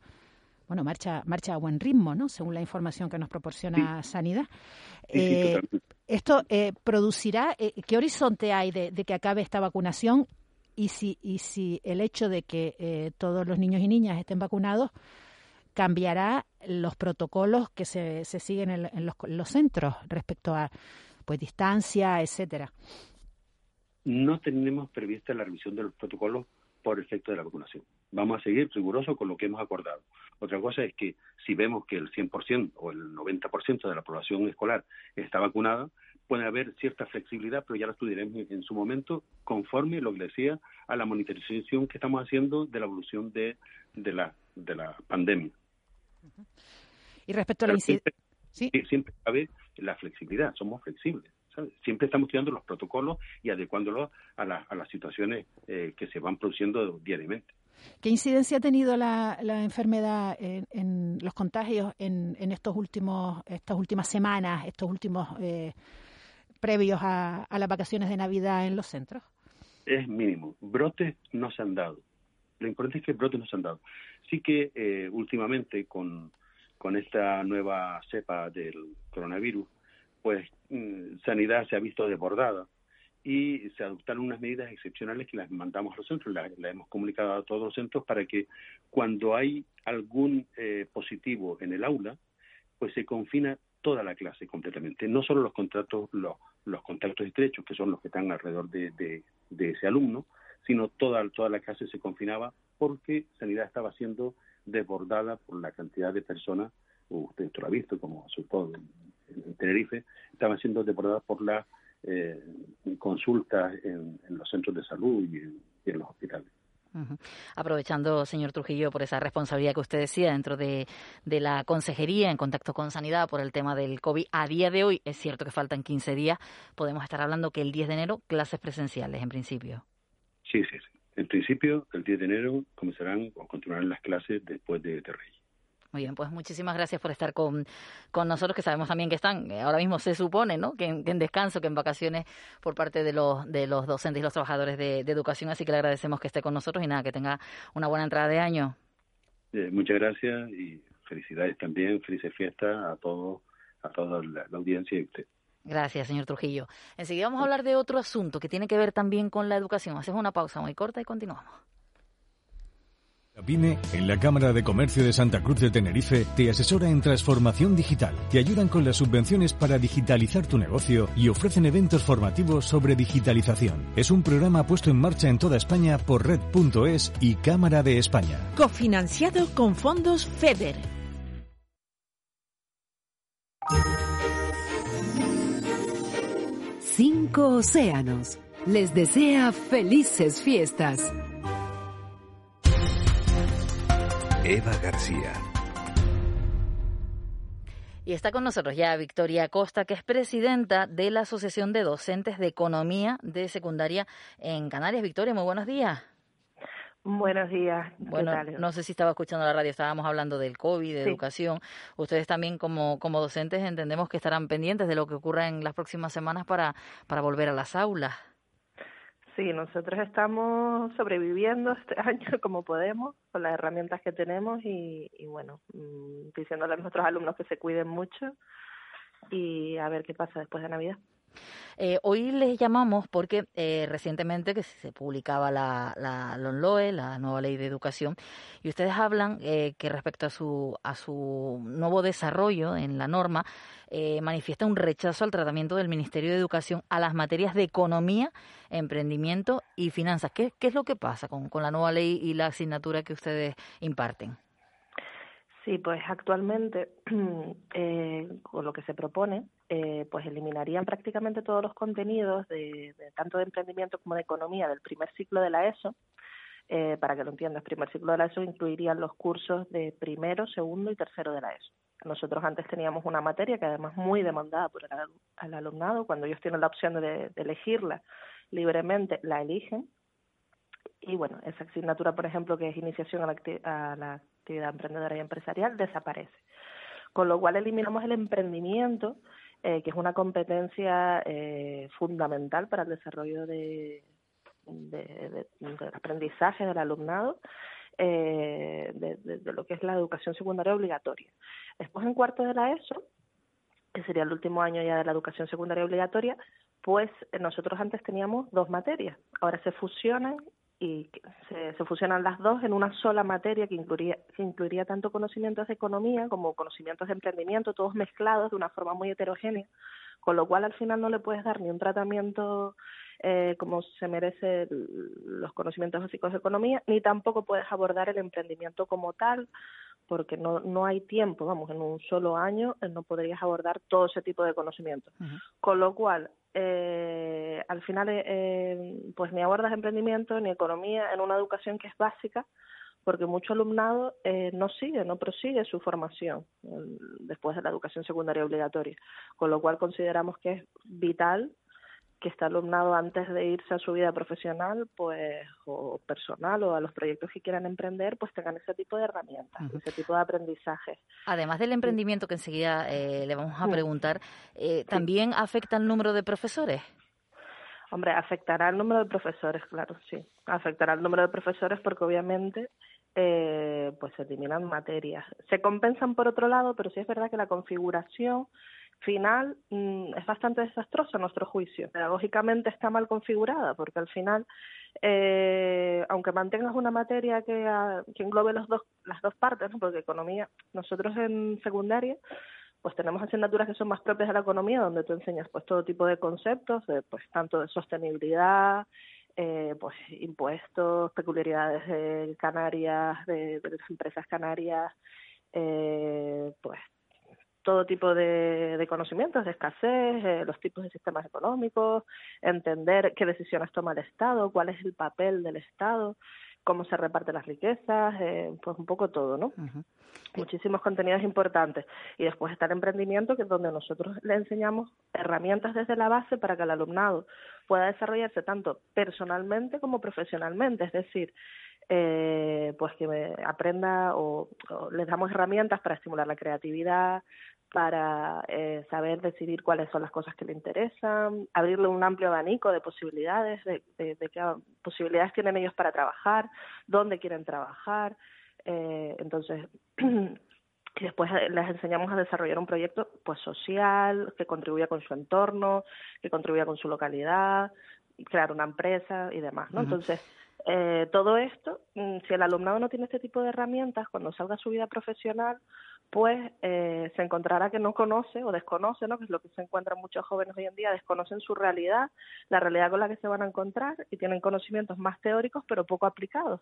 bueno, marcha, marcha a buen ritmo, ¿no? Según la información que nos proporciona Sanidad. Eh, ¿Esto producirá, qué horizonte hay de, que acabe esta vacunación y si, y si el hecho de que todos los niños y niñas estén vacunados cambiará los protocolos que se, se siguen en, los, en los centros respecto a pues distancia, etcétera? No tenemos prevista la revisión de los protocolos por efecto de la vacunación. Vamos a seguir rigurosos con lo que hemos acordado. Otra cosa es que si vemos que el 100% o el 90% de la población escolar está vacunada, puede haber cierta flexibilidad, pero ya lo estudiaremos en su momento, conforme, lo que decía, a la monitorización que estamos haciendo de la evolución de, de, la, de la pandemia. Y respecto a la incidencia... ¿Sí? siempre cabe la flexibilidad, somos flexibles. Siempre estamos estudiando los protocolos y adecuándolos a, a las situaciones eh, que se van produciendo diariamente. ¿Qué incidencia ha tenido la, la enfermedad en, los contagios en, en, estos últimos, estas últimas semanas, estos últimos eh, previos a, las vacaciones de Navidad en los centros? Es mínimo. Brotes no se han dado. Lo importante es que brotes no se han dado. Sí que eh, últimamente con con esta nueva cepa del coronavirus, pues mm, Sanidad se ha visto desbordada y se adoptaron unas medidas excepcionales que las mandamos a los centros, las, hemos comunicado a todos los centros para que cuando hay algún eh, positivo en el aula, pues se confina toda la clase completamente, no solo los contratos, los, los contactos estrechos, que son los que están alrededor de, de, ese alumno, sino toda, toda la clase se confinaba porque Sanidad estaba siendo desbordada por la cantidad de personas, usted esto lo ha visto, como sobre todo en, Tenerife, estaban siendo desbordadas por las eh, consultas en, los centros de salud y en, los hospitales. Aprovechando, señor Trujillo, por esa responsabilidad que usted decía dentro de, de, la consejería en contacto con sanidad por el tema del COVID, a día de hoy es cierto que faltan 15 días, podemos estar hablando que el 10 de enero clases presenciales en principio. Sí, sí, sí. En principio, el 10 de enero comenzarán o continuarán las clases después de, de Reyes. Muy bien, pues muchísimas gracias por estar con, con nosotros, que sabemos también que están, eh, ahora mismo se supone, ¿no? Que en, descanso, que en vacaciones por parte de los, de los docentes y los trabajadores de, educación, así que le agradecemos que esté con nosotros y nada, que tenga una buena entrada de año. Eh, muchas gracias y felicidades también, felices fiestas a todos a toda la, audiencia y usted. Gracias, señor Trujillo. Enseguida vamos a hablar de otro asunto que tiene que ver también con la educación. Hacemos una pausa muy corta y continuamos. PYME en la Cámara de Comercio de Santa Cruz de Tenerife te asesora en transformación digital, te ayudan con las subvenciones para digitalizar tu negocio y ofrecen eventos formativos sobre digitalización. Es un programa puesto en marcha en toda España por Red.es y Cámara de España. Cofinanciado con fondos FEDER. Cinco océanos. Les desea felices fiestas. Eva García. Y está con nosotros ya Victoria Costa, que es presidenta de la Asociación de Docentes de Economía de Secundaria en Canarias. Victoria, muy buenos días. Buenos días. Bueno, no sé si estaba escuchando la radio, estábamos hablando del COVID, de educación. Ustedes también como, como docentes entendemos que estarán pendientes de lo que ocurra en las próximas semanas para, para volver a las aulas. Sí, nosotros estamos sobreviviendo este año como podemos, con las herramientas que tenemos y, bueno, mm, diciéndole a nuestros alumnos que se cuiden mucho y a ver qué pasa después de Navidad. Eh, hoy les llamamos porque eh, recientemente que se publicaba la, la LONLOE, la nueva ley de educación, y ustedes hablan eh, que respecto a su, a su nuevo desarrollo en la norma, eh, manifiesta un rechazo al tratamiento del Ministerio de Educación a las materias de economía, emprendimiento y finanzas. ¿Qué, qué es lo que pasa con, con la nueva ley y la asignatura que ustedes imparten? Sí, pues actualmente eh, con lo que se propone, eh, pues eliminarían prácticamente todos los contenidos de, tanto de emprendimiento como de economía del primer ciclo de la ESO. Eh, para que lo entiendas, primer ciclo de la ESO incluirían los cursos de primero, segundo y tercero de la ESO. Nosotros antes teníamos una materia que además muy demandada por el, alumnado, cuando ellos tienen la opción de, elegirla libremente, la eligen. Y bueno, esa asignatura, por ejemplo, que es iniciación a la, a la actividad emprendedora y empresarial, desaparece. Con lo cual eliminamos el emprendimiento, eh, que es una competencia eh, fundamental para el desarrollo de, de, aprendizaje del alumnado eh, de, lo que es la educación secundaria obligatoria. Después, en cuarto de la ESO, que sería el último año ya de la educación secundaria obligatoria, pues eh, nosotros antes teníamos dos materias, ahora se fusionan y se, se, fusionan las dos en una sola materia que incluiría, que incluiría tanto conocimientos de economía como conocimientos de emprendimiento, todos mezclados de una forma muy heterogénea, con lo cual al final no le puedes dar ni un tratamiento eh, como se merece los conocimientos básicos de economía, ni tampoco puedes abordar el emprendimiento como tal, porque no, no hay tiempo, vamos, en un solo año no podrías abordar todo ese tipo de conocimientos. Con lo cual, eh, al final, eh, pues ni abordas emprendimiento ni economía en una educación que es básica, porque mucho alumnado eh, no sigue, no prosigue su formación después de la educación secundaria obligatoria, con lo cual consideramos que es vital que este alumnado antes de irse a su vida profesional pues o personal o a los proyectos que quieran emprender pues tengan ese tipo de herramientas ese tipo de aprendizaje además del emprendimiento que enseguida eh, le vamos a preguntar eh, también afecta el número de profesores hombre afectará el número de profesores claro sí. Afectará el número de profesores porque obviamente eh, pues se eliminan materias. Se compensan por otro lado pero sí es verdad que la configuración final mm, es bastante desastroso a nuestro juicio. Pedagógicamente está mal configurada porque al final, eh, aunque mantengas una materia que, ah, que englobe los dos, las dos partes, porque economía, nosotros en secundaria pues tenemos asignaturas que son más propias de la economía, donde tú enseñas pues todo tipo de conceptos, pues tanto de sostenibilidad, eh, pues impuestos, peculiaridades de Canarias, de, de las empresas canarias, eh, pues todo tipo de, conocimientos de escasez, eh, los tipos de sistemas económicos, entender qué decisiones toma el Estado, cuál es el papel del Estado, cómo se reparten las riquezas, eh, pues un poco todo, ¿no? Muchísimos contenidos importantes. Y después está el emprendimiento, que es donde nosotros le enseñamos herramientas desde la base para que el alumnado pueda desarrollarse tanto personalmente como profesionalmente. Es decir, eh, pues que aprenda o, les damos herramientas para estimular la creatividad, para eh, saber decidir cuáles son las cosas que le interesan, abrirle un amplio abanico de posibilidades, de, de, qué posibilidades tienen ellos para trabajar, dónde quieren trabajar. Eh, entonces, y después les enseñamos a desarrollar un proyecto pues social que contribuya con su entorno, que contribuya con su localidad, crear una empresa y demás, ¿no? Entonces, eh, todo esto, mm, si el alumnado no tiene este tipo de herramientas, cuando salga a su vida profesional, pues eh, se encontrará que no conoce o desconoce, ¿no? que es lo que se encuentran muchos jóvenes hoy en día, desconocen su realidad, la realidad con la que se van a encontrar y tienen conocimientos más teóricos pero poco aplicados.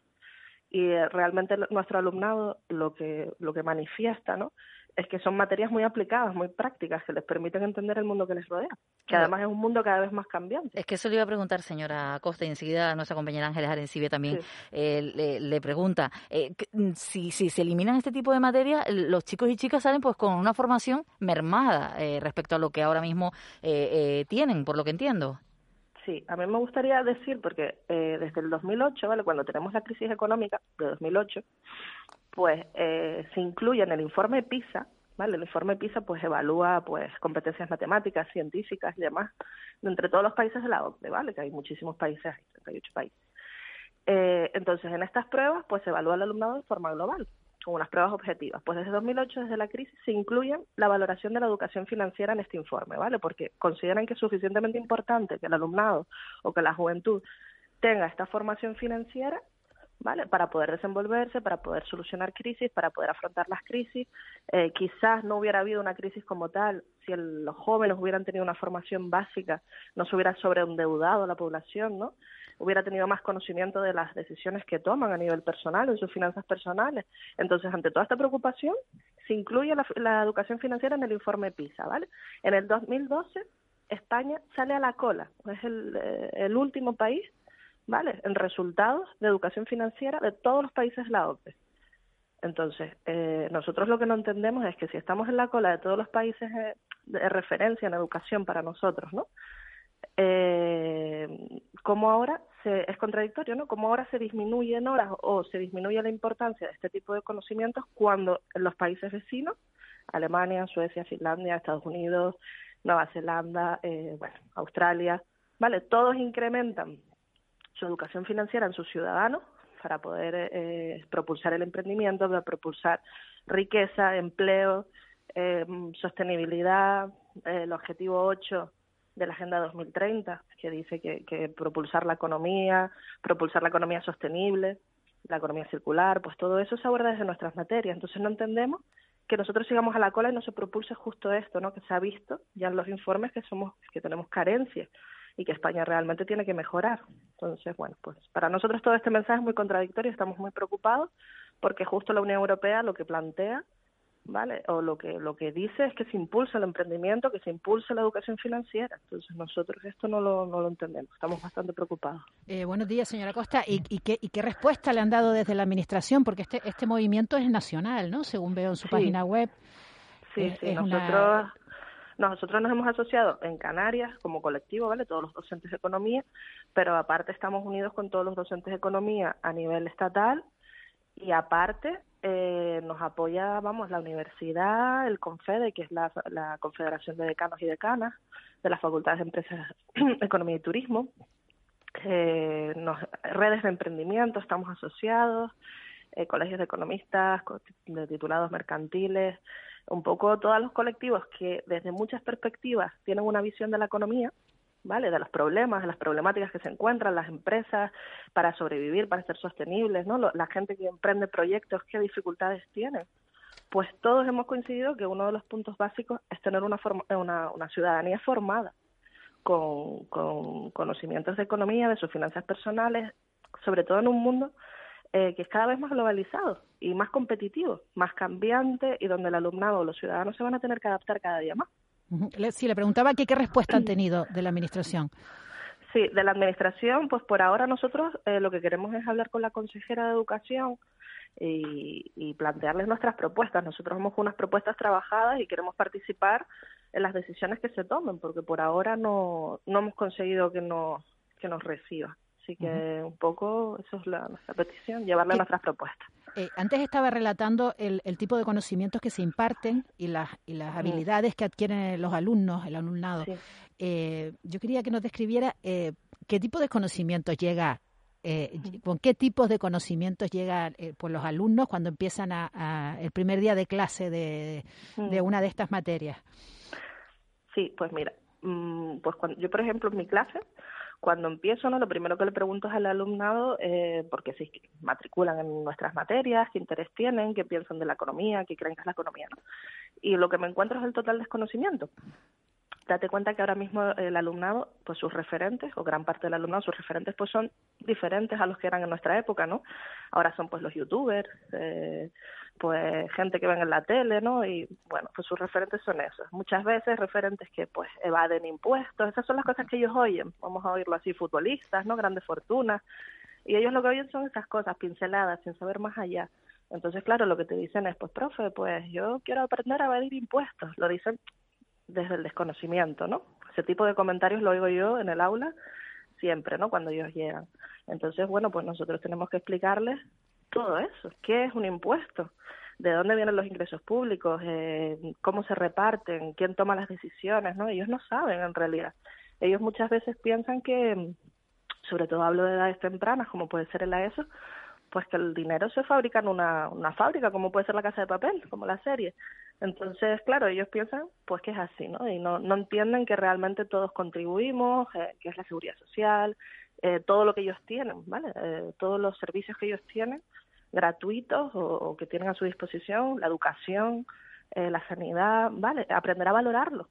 Y eh, realmente nuestro alumnado lo que, lo que manifiesta ¿no? es que son materias muy aplicadas, muy prácticas, que les permiten entender el mundo que les rodea, que además es un mundo cada vez más cambiante. Es que eso le iba a preguntar, señora Costa, y enseguida nuestra compañera Ángeles Arencibia también eh, le, pregunta, eh, mm, si, si se eliminan este tipo de materias, los chicos y chicas salen pues con una formación mermada eh, respecto a lo que ahora mismo tienen, por lo que entiendo. Sí, a mí me gustaría decir, porque desde el 2008, ¿vale? cuando tenemos la crisis económica de 2008, pues eh, se incluye en el informe PISA, ¿vale? El informe PISA pues evalúa pues competencias matemáticas, científicas y demás de entre todos los países de la OCDE, ¿vale? Que hay muchísimos países, hay 38 países. Eh, entonces, en estas pruebas pues se evalúa al alumnado de forma global, con unas pruebas objetivas. Pues desde 2008, desde la crisis, se incluye la valoración de la educación financiera en este informe, ¿vale? Porque consideran que es suficientemente importante que el alumnado o que la juventud tenga esta formación financiera ¿vale? Para poder desenvolverse, para poder solucionar crisis, para poder afrontar las crisis. Eh, quizás no hubiera habido una crisis como tal si los jóvenes hubieran tenido una formación básica, no se hubiera sobreendeudado la población, ¿no? Hubiera tenido más conocimiento de las decisiones que toman a nivel personal, en sus finanzas personales. Entonces, ante toda esta preocupación, se incluye la, educación financiera en el informe PISA, ¿vale? En el 2012, España sale a la cola, es el, eh, el último país ¿vale? En resultados de educación financiera de todos los países de la OCDE. Entonces, eh, nosotros lo que no entendemos es que si estamos en la cola de todos los países de, referencia en educación para nosotros, ¿no? Eh, ¿Cómo ahora se, es contradictorio, ¿no? ¿Cómo ahora se disminuye en horas o se disminuye la importancia de este tipo de conocimientos cuando los países vecinos, Alemania, Suecia, Finlandia, Estados Unidos, Nueva Zelanda, eh, bueno, Australia, ¿vale? Todos incrementan su educación financiera en sus ciudadanos para poder eh, propulsar el emprendimiento, para propulsar riqueza, empleo, eh, sostenibilidad, eh, el objetivo 8 de la Agenda 2030, que dice que, que propulsar la economía, propulsar la economía sostenible, la economía circular, pues todo eso se aborda desde nuestras materias. Entonces no entendemos que nosotros sigamos a la cola y no se propulse justo esto, ¿no? Que se ha visto ya en los informes que somos que tenemos carencias y que España realmente tiene que mejorar. Entonces, bueno, pues para nosotros todo este mensaje es muy contradictorio, estamos muy preocupados porque justo la Unión Europea lo que plantea, ¿vale? O lo que lo que dice es que se impulse el emprendimiento, que se impulse la educación financiera. Entonces, nosotros esto no lo, no lo entendemos, estamos bastante preocupados. Eh, buenos días, señora Costa. ¿Y, y, qué, ¿Y qué respuesta le han dado desde la Administración? Porque este, este movimiento es nacional, ¿no? Según veo en su página web. Sí, sí, nosotros... Nosotros nos hemos asociado en Canarias como colectivo, ¿vale? Todos los docentes de economía, pero aparte estamos unidos con todos los docentes de economía a nivel estatal y aparte eh, nos apoya, vamos, la universidad, el CONFEDE, que es la, Confederación de Decanos y Decanas de las Facultades de Empresas, Economía y Turismo, eh, nos, redes de emprendimiento, estamos asociados, eh, colegios de economistas, de titulados mercantiles, un poco todos los colectivos que desde muchas perspectivas tienen una visión de la economía, ¿vale? De los problemas, de las problemáticas que se encuentran las empresas para sobrevivir, para ser sostenibles, ¿no? La gente que emprende proyectos, qué dificultades tienen. Pues todos hemos coincidido que uno de los puntos básicos es tener una, una, una ciudadanía formada con, con conocimientos de economía, de sus finanzas personales, sobre todo en un mundo eh, que es cada vez más globalizado y más competitivo, más cambiante y donde el alumnado o los ciudadanos se van a tener que adaptar cada día más. Sí, le preguntaba qué respuesta han tenido de la Administración. Sí, de la Administración, pues por ahora nosotros eh, lo que queremos es hablar con la consejera de Educación y, y, plantearles nuestras propuestas. Nosotros hemos unas propuestas trabajadas y queremos participar en las decisiones que se tomen, porque por ahora no, no hemos conseguido que nos, que nos reciba. Así que un poco eso es la, nuestra petición, llevarle nuestras propuestas. Eh, antes estaba relatando el, el, tipo de conocimientos que se imparten y las, y las habilidades que adquieren los alumnos, el alumnado. Eh, yo quería que nos describiera eh, qué tipo de conocimientos llega eh, con qué tipos de conocimientos llegan eh, pues los alumnos cuando empiezan a, el primer día de clase de, de, una de estas materias. Sí, pues mira, mm, pues cuando, yo por ejemplo en mi clase cuando empiezo, ¿no? lo primero que le pregunto es al alumnado eh, porque se matriculan en nuestras materias, qué interés tienen, qué piensan de la economía, qué creen que es la economía. ¿no? Y lo que me encuentro es el total desconocimiento. Date cuenta que ahora mismo el alumnado, pues sus referentes, o gran parte del alumnado, sus referentes, pues son diferentes a los que eran en nuestra época, ¿no? Ahora son pues los youtubers, eh, pues gente que ven en la tele, ¿no? Y bueno, pues sus referentes son esos. Muchas veces referentes que pues evaden impuestos, esas son las cosas que ellos oyen. Vamos a oírlo así, futbolistas, ¿no? Grandes fortunas. Y ellos lo que oyen son esas cosas pinceladas, sin saber más allá. Entonces, claro, lo que te dicen es, pues, profe, pues yo quiero aprender a evadir impuestos. Lo dicen desde el desconocimiento, ¿no? Ese tipo de comentarios lo oigo yo en el aula siempre, ¿no? Cuando ellos llegan. Entonces, bueno, pues nosotros tenemos que explicarles todo eso. ¿Qué es un impuesto? ¿De dónde vienen los ingresos públicos? Eh, ¿Cómo se reparten? ¿Quién toma las decisiones? ¿no? Ellos no saben en realidad. Ellos muchas veces piensan que, sobre todo hablo de edades tempranas, como puede ser el AESO, pues que el dinero se fabrica en una, una fábrica, como puede ser la casa de papel, como la serie. Entonces, claro, ellos piensan pues que es así, ¿no? Y no, no entienden que realmente todos contribuimos, eh, que es la seguridad social, eh, todo lo que ellos tienen, ¿vale? Eh, todos los servicios que ellos tienen, gratuitos o, que tienen a su disposición, la educación, eh, la sanidad, ¿vale? Aprender a valorarlo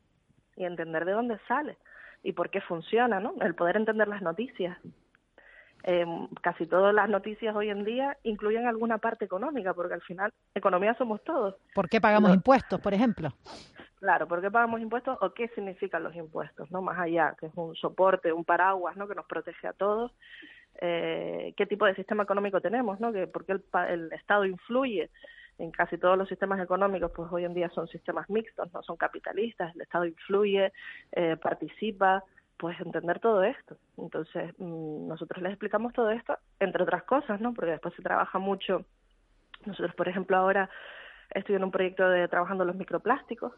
y entender de dónde sale y por qué funciona, ¿no? El poder entender las noticias. Casi todas las noticias hoy en día incluyen alguna parte económica, porque al final economía somos todos. ¿Por qué pagamos impuestos, por ejemplo? Claro, ¿por qué pagamos impuestos o qué significan los impuestos? no Más allá, que es un soporte, un paraguas ¿no? que nos protege a todos. Eh, ¿Qué tipo de sistema económico tenemos? ¿no? Que, ¿Por qué el, Estado influye? En casi todos los sistemas económicos, pues hoy en día son sistemas mixtos, no son capitalistas, el Estado influye, eh, participa, pues entender todo esto. Entonces, mm, nosotros les explicamos todo esto, entre otras cosas, ¿no? Porque después se trabaja mucho. Nosotros, por ejemplo, ahora estoy en un proyecto de trabajando los microplásticos,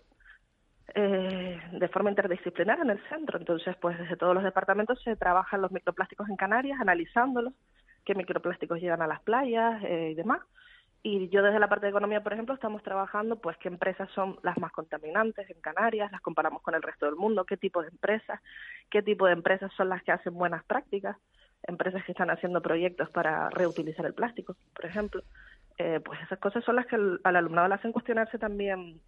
eh, de forma interdisciplinar en el centro. Entonces, pues desde todos los departamentos se trabajan los microplásticos en Canarias, analizándolos, qué microplásticos llegan a las playas eh, y demás. Y yo desde la parte de economía, por ejemplo, estamos trabajando pues qué empresas son las más contaminantes en Canarias, las comparamos con el resto del mundo, qué tipo de empresas, qué tipo de empresas son las que hacen buenas prácticas, empresas que están haciendo proyectos para reutilizar el plástico, por ejemplo. Eh, pues esas cosas son las que al alumnado le hacen cuestionarse también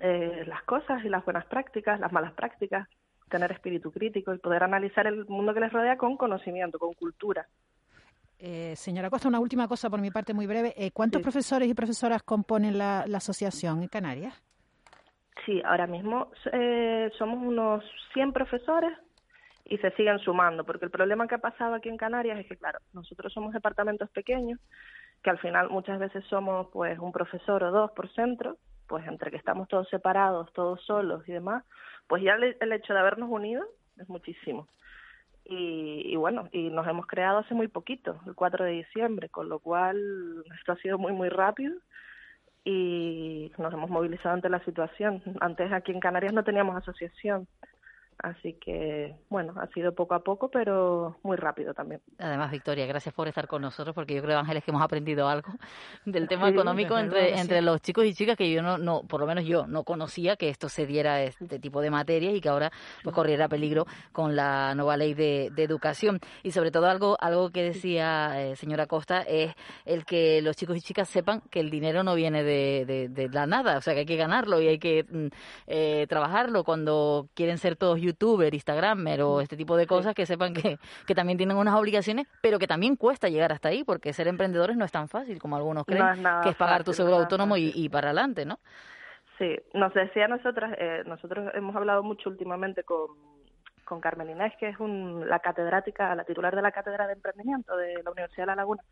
eh, las cosas y las buenas prácticas, las malas prácticas, tener espíritu crítico y poder analizar el mundo que les rodea con conocimiento, con cultura. Eh, señora Costa, una última cosa por mi parte muy breve. Eh, ¿Cuántos profesores y profesoras componen la, asociación en Canarias? Sí, ahora mismo eh, somos unos 100 profesores y se siguen sumando, porque el problema que ha pasado aquí en Canarias es que, claro, nosotros somos departamentos pequeños, que al final muchas veces somos pues un profesor o dos por centro, pues entre que estamos todos separados, todos solos y demás, pues ya el, hecho de habernos unido es muchísimo. Y, bueno, y nos hemos creado hace muy poquito, el 4 de diciembre, con lo cual esto ha sido muy, muy rápido y nos hemos movilizado ante la situación. Antes aquí en Canarias no teníamos asociación, Así que, bueno, ha sido poco a poco, pero muy rápido también. Además, Victoria, gracias por estar con nosotros, porque yo creo, Ángeles, que hemos aprendido algo del tema económico entre, entre los chicos y chicas que yo no, no, por lo menos yo no conocía que esto se diera este tipo de materias y que ahora pues corriera peligro con la nueva ley de, educación. Y sobre todo algo, algo que decía eh, señora Costa es el que los chicos y chicas sepan que el dinero no viene de, de, la nada, o sea que hay que ganarlo y hay que mm, eh, trabajarlo cuando quieren ser todos youtuber, instagramer o este tipo de cosas, que sepan que, que también tienen unas obligaciones, pero que también cuesta llegar hasta ahí, porque ser emprendedores no es tan fácil como algunos creen, que es pagar tu seguro autónomo y, para adelante, ¿no? Sí, nos decía nosotras, eh, nosotros hemos hablado mucho últimamente con, con Carmen Inés, que es un, la catedrática, la titular de la Cátedra de Emprendimiento de la Universidad de La Laguna.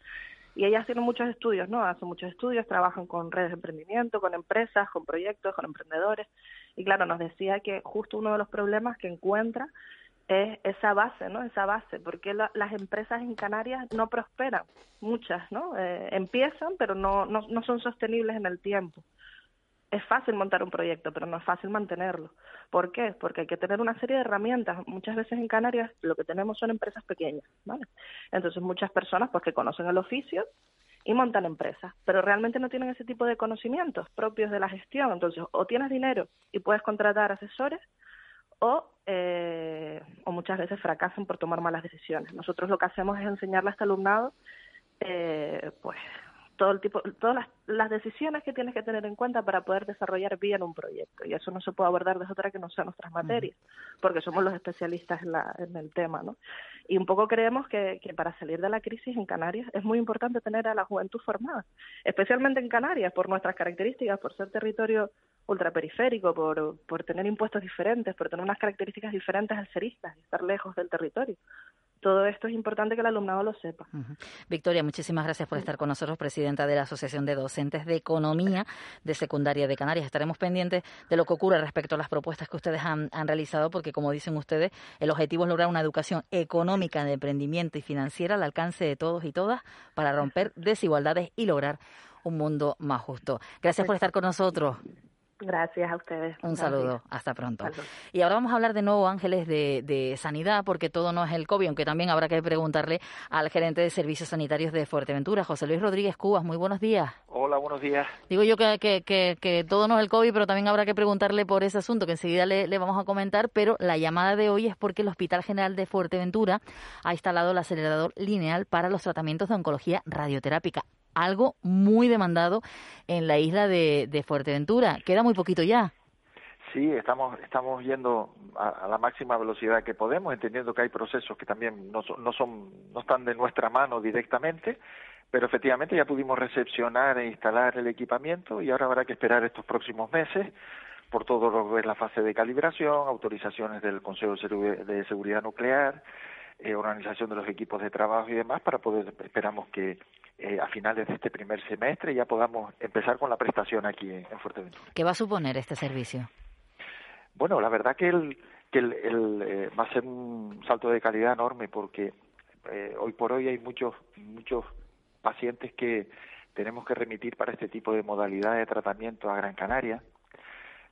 Y ellas tienen muchos estudios, ¿no? Hacen muchos estudios, trabajan con redes de emprendimiento, con empresas, con proyectos, con emprendedores. Y claro, nos decía que justo uno de los problemas que encuentra es esa base, ¿no? Esa base, porque las empresas en Canarias no prosperan, muchas, ¿no? Eh, empiezan, pero no, no, no son sostenibles en el tiempo. Es fácil montar un proyecto, pero no es fácil mantenerlo. ¿Por qué? Porque hay que tener una serie de herramientas. Muchas veces en Canarias lo que tenemos son empresas pequeñas, ¿vale? Entonces muchas personas pues que conocen el oficio y montan empresas, pero realmente no tienen ese tipo de conocimientos propios de la gestión. Entonces, o tienes dinero y puedes contratar asesores, o, eh, o muchas veces fracasan por tomar malas decisiones. Nosotros lo que hacemos es enseñarle a este alumnado, eh, pues, todo el tipo, todas las, las, decisiones que tienes que tener en cuenta para poder desarrollar bien un proyecto. Y eso no se puede abordar de otra que no sean nuestras materias, porque somos los especialistas en, la, en el tema, ¿no? Y un poco creemos que, que para salir de la crisis en Canarias es muy importante tener a la juventud formada, especialmente en Canarias, por nuestras características, por ser territorio ultraperiférico, por, por tener impuestos diferentes, por tener unas características diferentes al ser islas y estar lejos del territorio todo esto es importante que el alumnado lo sepa. Victoria, muchísimas gracias por estar con nosotros, presidenta de la Asociación de Docentes de Economía de Secundaria de Canarias. Estaremos pendientes de lo que ocurre respecto a las propuestas que ustedes han, realizado, porque como dicen ustedes, el objetivo es lograr una educación económica de emprendimiento y financiera al alcance de todos y todas para romper desigualdades y lograr un mundo más justo. Gracias por estar con nosotros. Gracias a ustedes. Un saludo, hasta pronto. Y ahora vamos a hablar de nuevo, Ángeles, de, de, sanidad, porque todo no es el COVID, aunque también habrá que preguntarle al gerente de servicios sanitarios de Fuerteventura, José Luis Rodríguez Cubas. Muy buenos días. Hola, buenos días. Digo yo que, que, que, todo no es el COVID, pero también habrá que preguntarle por ese asunto que enseguida le, le vamos a comentar, pero la llamada de hoy es porque el Hospital General de Fuerteventura ha instalado el acelerador lineal para los tratamientos de oncología radioterápica algo muy demandado en la isla de, Fuerteventura. Queda muy poquito ya. Sí, estamos, estamos yendo a, la máxima velocidad que podemos, entendiendo que hay procesos que también no, no, son, no están de nuestra mano directamente, pero efectivamente ya pudimos recepcionar e instalar el equipamiento y ahora habrá que esperar estos próximos meses por todo lo que es la fase de calibración, autorizaciones del Consejo de Seguridad Nuclear, eh, organización de los equipos de trabajo y demás para poder, esperamos que eh, a finales de este primer semestre ya podamos empezar con la prestación aquí en, Fuerteventura. ¿Qué va a suponer este servicio? Bueno, la verdad que el, que el, eh, va a ser un salto de calidad enorme porque hoy por hoy hay muchos muchos pacientes que tenemos que remitir para este tipo de modalidad de tratamiento a Gran Canaria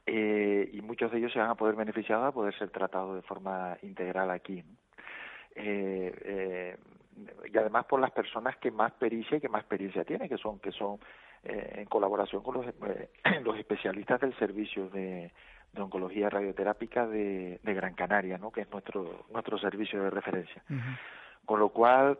y muchos de ellos se van a poder beneficiar a poder ser tratados de forma integral aquí. Eh, eh, y además por las personas que más pericia y que más experiencia tienen, que son que son eh, en colaboración con los, eh, los especialistas del servicio de, de oncología radioterápica de, de, Gran Canaria, ¿no? que es nuestro nuestro servicio de referencia. Con lo cual,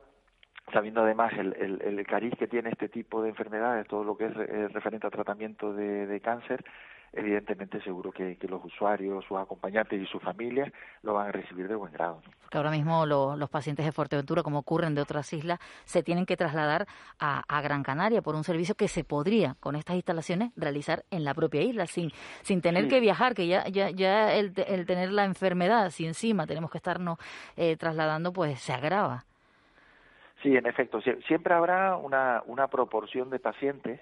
sabiendo además el, el, el, cariz que tiene este tipo de enfermedades, todo lo que es referente a tratamiento de, de cáncer, evidentemente seguro que, los usuarios, sus acompañantes y sus familias lo van a recibir de buen grado. Que ahora mismo los pacientes de Fuerteventura, como ocurren de otras islas, se tienen que trasladar a, Gran Canaria por un servicio que se podría, con estas instalaciones, realizar en la propia isla, sin, sin tener que viajar, que ya, ya, ya el, el, tener la enfermedad, si encima tenemos que estarnos eh, trasladando, pues se agrava. Sí, en efecto, siempre habrá una, una proporción de pacientes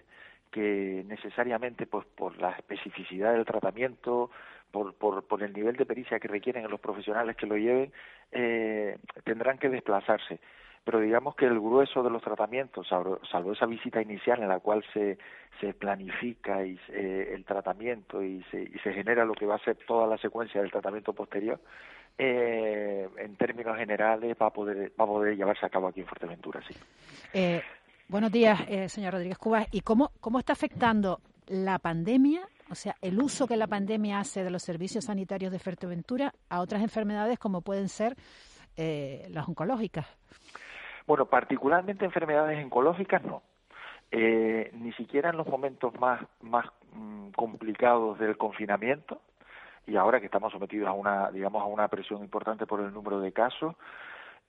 que necesariamente pues por la especificidad del tratamiento por, por, por el nivel de pericia que requieren los profesionales que lo lleven eh, tendrán que desplazarse. Pero digamos que el grueso de los tratamientos salvo, esa visita inicial en la cual se se planifica y el tratamiento y se, y se genera lo que va a ser toda la secuencia del tratamiento posterior eh, en términos generales va a poder va a poder llevarse a cabo aquí en Fuerteventura sí. Eh, Buenos días, eh, señor Rodríguez Cubas. ¿Y cómo, cómo está afectando la pandemia, o sea, el uso que la pandemia hace de los servicios sanitarios de Fuerteventura a otras enfermedades como pueden ser eh, las oncológicas? Bueno, particularmente enfermedades oncológicas no. Eh, ni siquiera en los momentos más, más mm, complicados del confinamiento y ahora que estamos sometidos a una, digamos, a una presión importante por el número de casos,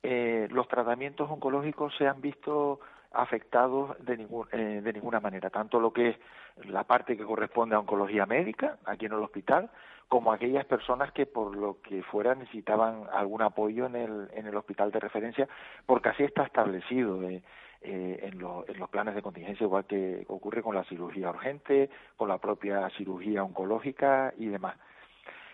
los tratamientos oncológicos se han visto afectados de, ningún, eh, de ninguna manera, tanto lo que es la parte que corresponde a oncología médica aquí en el hospital, como aquellas personas que por lo que fuera necesitaban algún apoyo en el, en el hospital de referencia, porque así está establecido eh, eh, en, en los planes de contingencia, igual que ocurre con la cirugía urgente, con la propia cirugía oncológica y demás.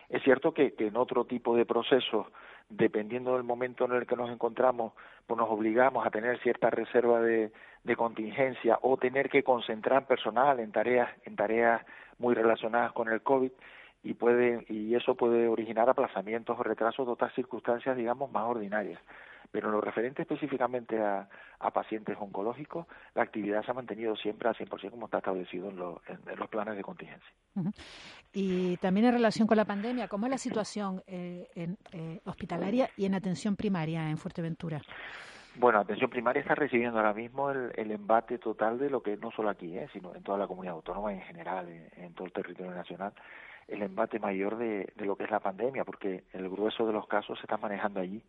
Es cierto que, que en otro tipo de procesos dependiendo del momento en el que nos encontramos, pues nos obligamos a tener cierta reserva de, contingencia o tener que concentrar personal en tareas, en tareas muy relacionadas con el COVID y puede y eso puede originar aplazamientos o retrasos de otras circunstancias, digamos, más ordinarias. Pero en lo referente específicamente a, a pacientes oncológicos, la actividad se ha mantenido siempre al 100% como está establecido en, en, los planes de contingencia. Y también en relación con la pandemia, ¿cómo es la situación eh, en, eh, hospitalaria y en atención primaria en Fuerteventura? Bueno, atención primaria está recibiendo ahora mismo el, el embate total de lo que no solo aquí, eh, sino en toda la comunidad autónoma en general, en, todo el territorio nacional, el embate mayor de, de, lo que es la pandemia, porque el grueso de los casos se está manejando allí.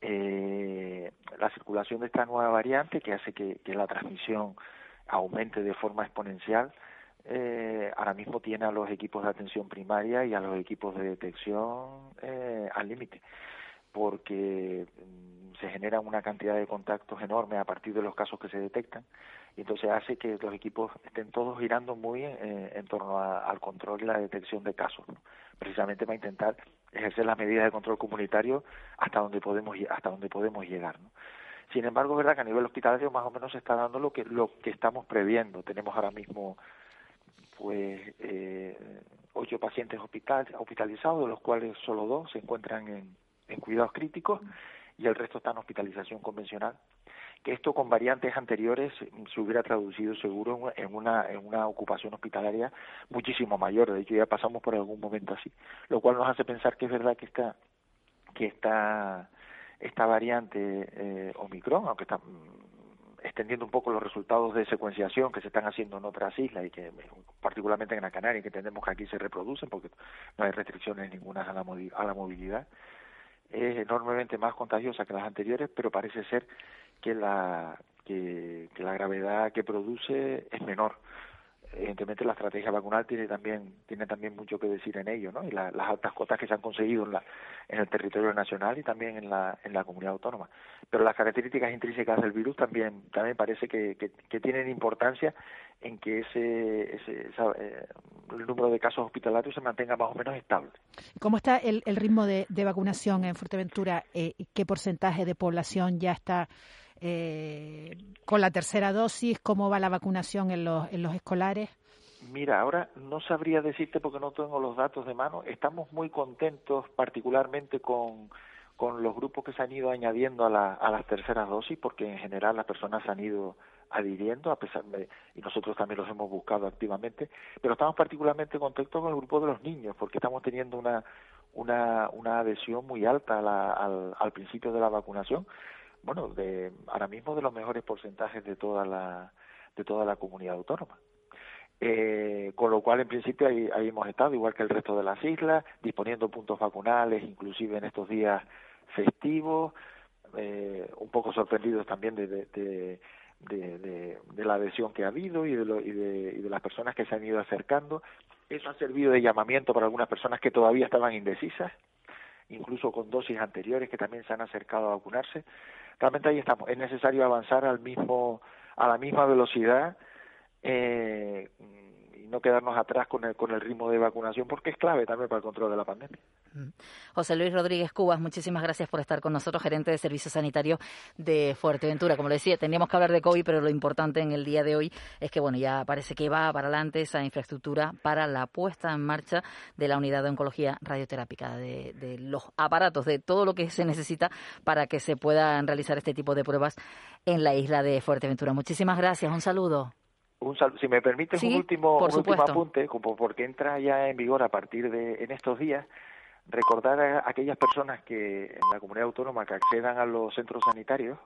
Eh, la circulación de esta nueva variante que hace que, la transmisión aumente de forma exponencial, eh, ahora mismo tiene a los equipos de atención primaria y a los equipos de detección eh, al límite, porque mm, se genera una cantidad de contactos enorme a partir de los casos que se detectan y entonces hace que los equipos estén todos girando muy eh, en torno al control y la detección de casos, precisamente para intentar ejercer las medidas de control comunitario hasta donde podemos hasta donde podemos llegar. ¿no? Sin embargo, es verdad que a nivel hospitalario más o menos se está dando lo que lo que estamos previendo. Tenemos ahora mismo pues eh, ocho pacientes hospital, hospitalizados, de los cuales solo dos se encuentran en, en cuidados críticos y el resto está en hospitalización convencional que esto con variantes anteriores se hubiera traducido seguro en una, en una ocupación hospitalaria muchísimo mayor. De hecho, ya pasamos por algún momento así, lo cual nos hace pensar que es verdad que esta, que esta, esta variante eh, Omicron, aunque está extendiendo un poco los resultados de secuenciación que se están haciendo en otras islas y que particularmente en la Canaria que entendemos que aquí se reproducen porque no hay restricciones ninguna a la, a la movilidad es enormemente más contagiosa que las anteriores pero parece ser que la que, que la gravedad que produce es menor evidentemente la estrategia vacunal tiene también tiene también mucho que decir en ello, ¿no? Y las altas cotas que se han conseguido en, la, en el territorio nacional y también en la, en la comunidad autónoma. Pero las características intrínsecas del virus también también parece que, que, tienen importancia en que ese, ese eh, el número de casos hospitalarios se mantenga más o menos estable. ¿Cómo está el, el ritmo de, de vacunación en Fuerteventura? Eh, ¿Qué porcentaje de población ya está eh, con la tercera dosis, cómo va la vacunación en los, en los escolares. Mira, ahora no sabría decirte porque no tengo los datos de mano. Estamos muy contentos, particularmente con, con los grupos que se han ido añadiendo a, la, a las terceras dosis, porque en general las personas se han ido adhiriendo, a pesar y nosotros también los hemos buscado activamente, pero estamos particularmente contentos con el grupo de los niños, porque estamos teniendo una, una, una adhesión muy alta al, al principio de la vacunación bueno, de ahora mismo de los mejores porcentajes de toda la de toda la comunidad autónoma. Eh, con lo cual, en principio, ahí, ahí, hemos estado, igual que el resto de las islas, disponiendo puntos vacunales, inclusive en estos días festivos, eh, un poco sorprendidos también de, de, de, de, de la adhesión que ha habido y de, lo, y, de, y de las personas que se han ido acercando. Eso ha servido de llamamiento para algunas personas que todavía estaban indecisas, incluso con dosis anteriores que también se han acercado a vacunarse realmente ahí estamos. Es necesario avanzar al mismo, a la misma velocidad eh, no quedarnos atrás con el, con el ritmo de vacunación porque es clave también para el control de la pandemia. José Luis Rodríguez Cubas, muchísimas gracias por estar con nosotros, gerente de Servicios Sanitarios de Fuerteventura. Como le decía, teníamos que hablar de COVID, pero lo importante en el día de hoy es que, bueno, ya parece que va para adelante esa infraestructura para la puesta en marcha de la unidad de oncología radioterápica, de, de los aparatos, de todo lo que se necesita para que se puedan realizar este tipo de pruebas en la isla de Fuerteventura. Muchísimas gracias, un saludo. Un si me permite un último, un último apunte, como porque entra ya en vigor a partir de en estos días recordar a aquellas personas que en la comunidad autónoma que accedan a los centros sanitarios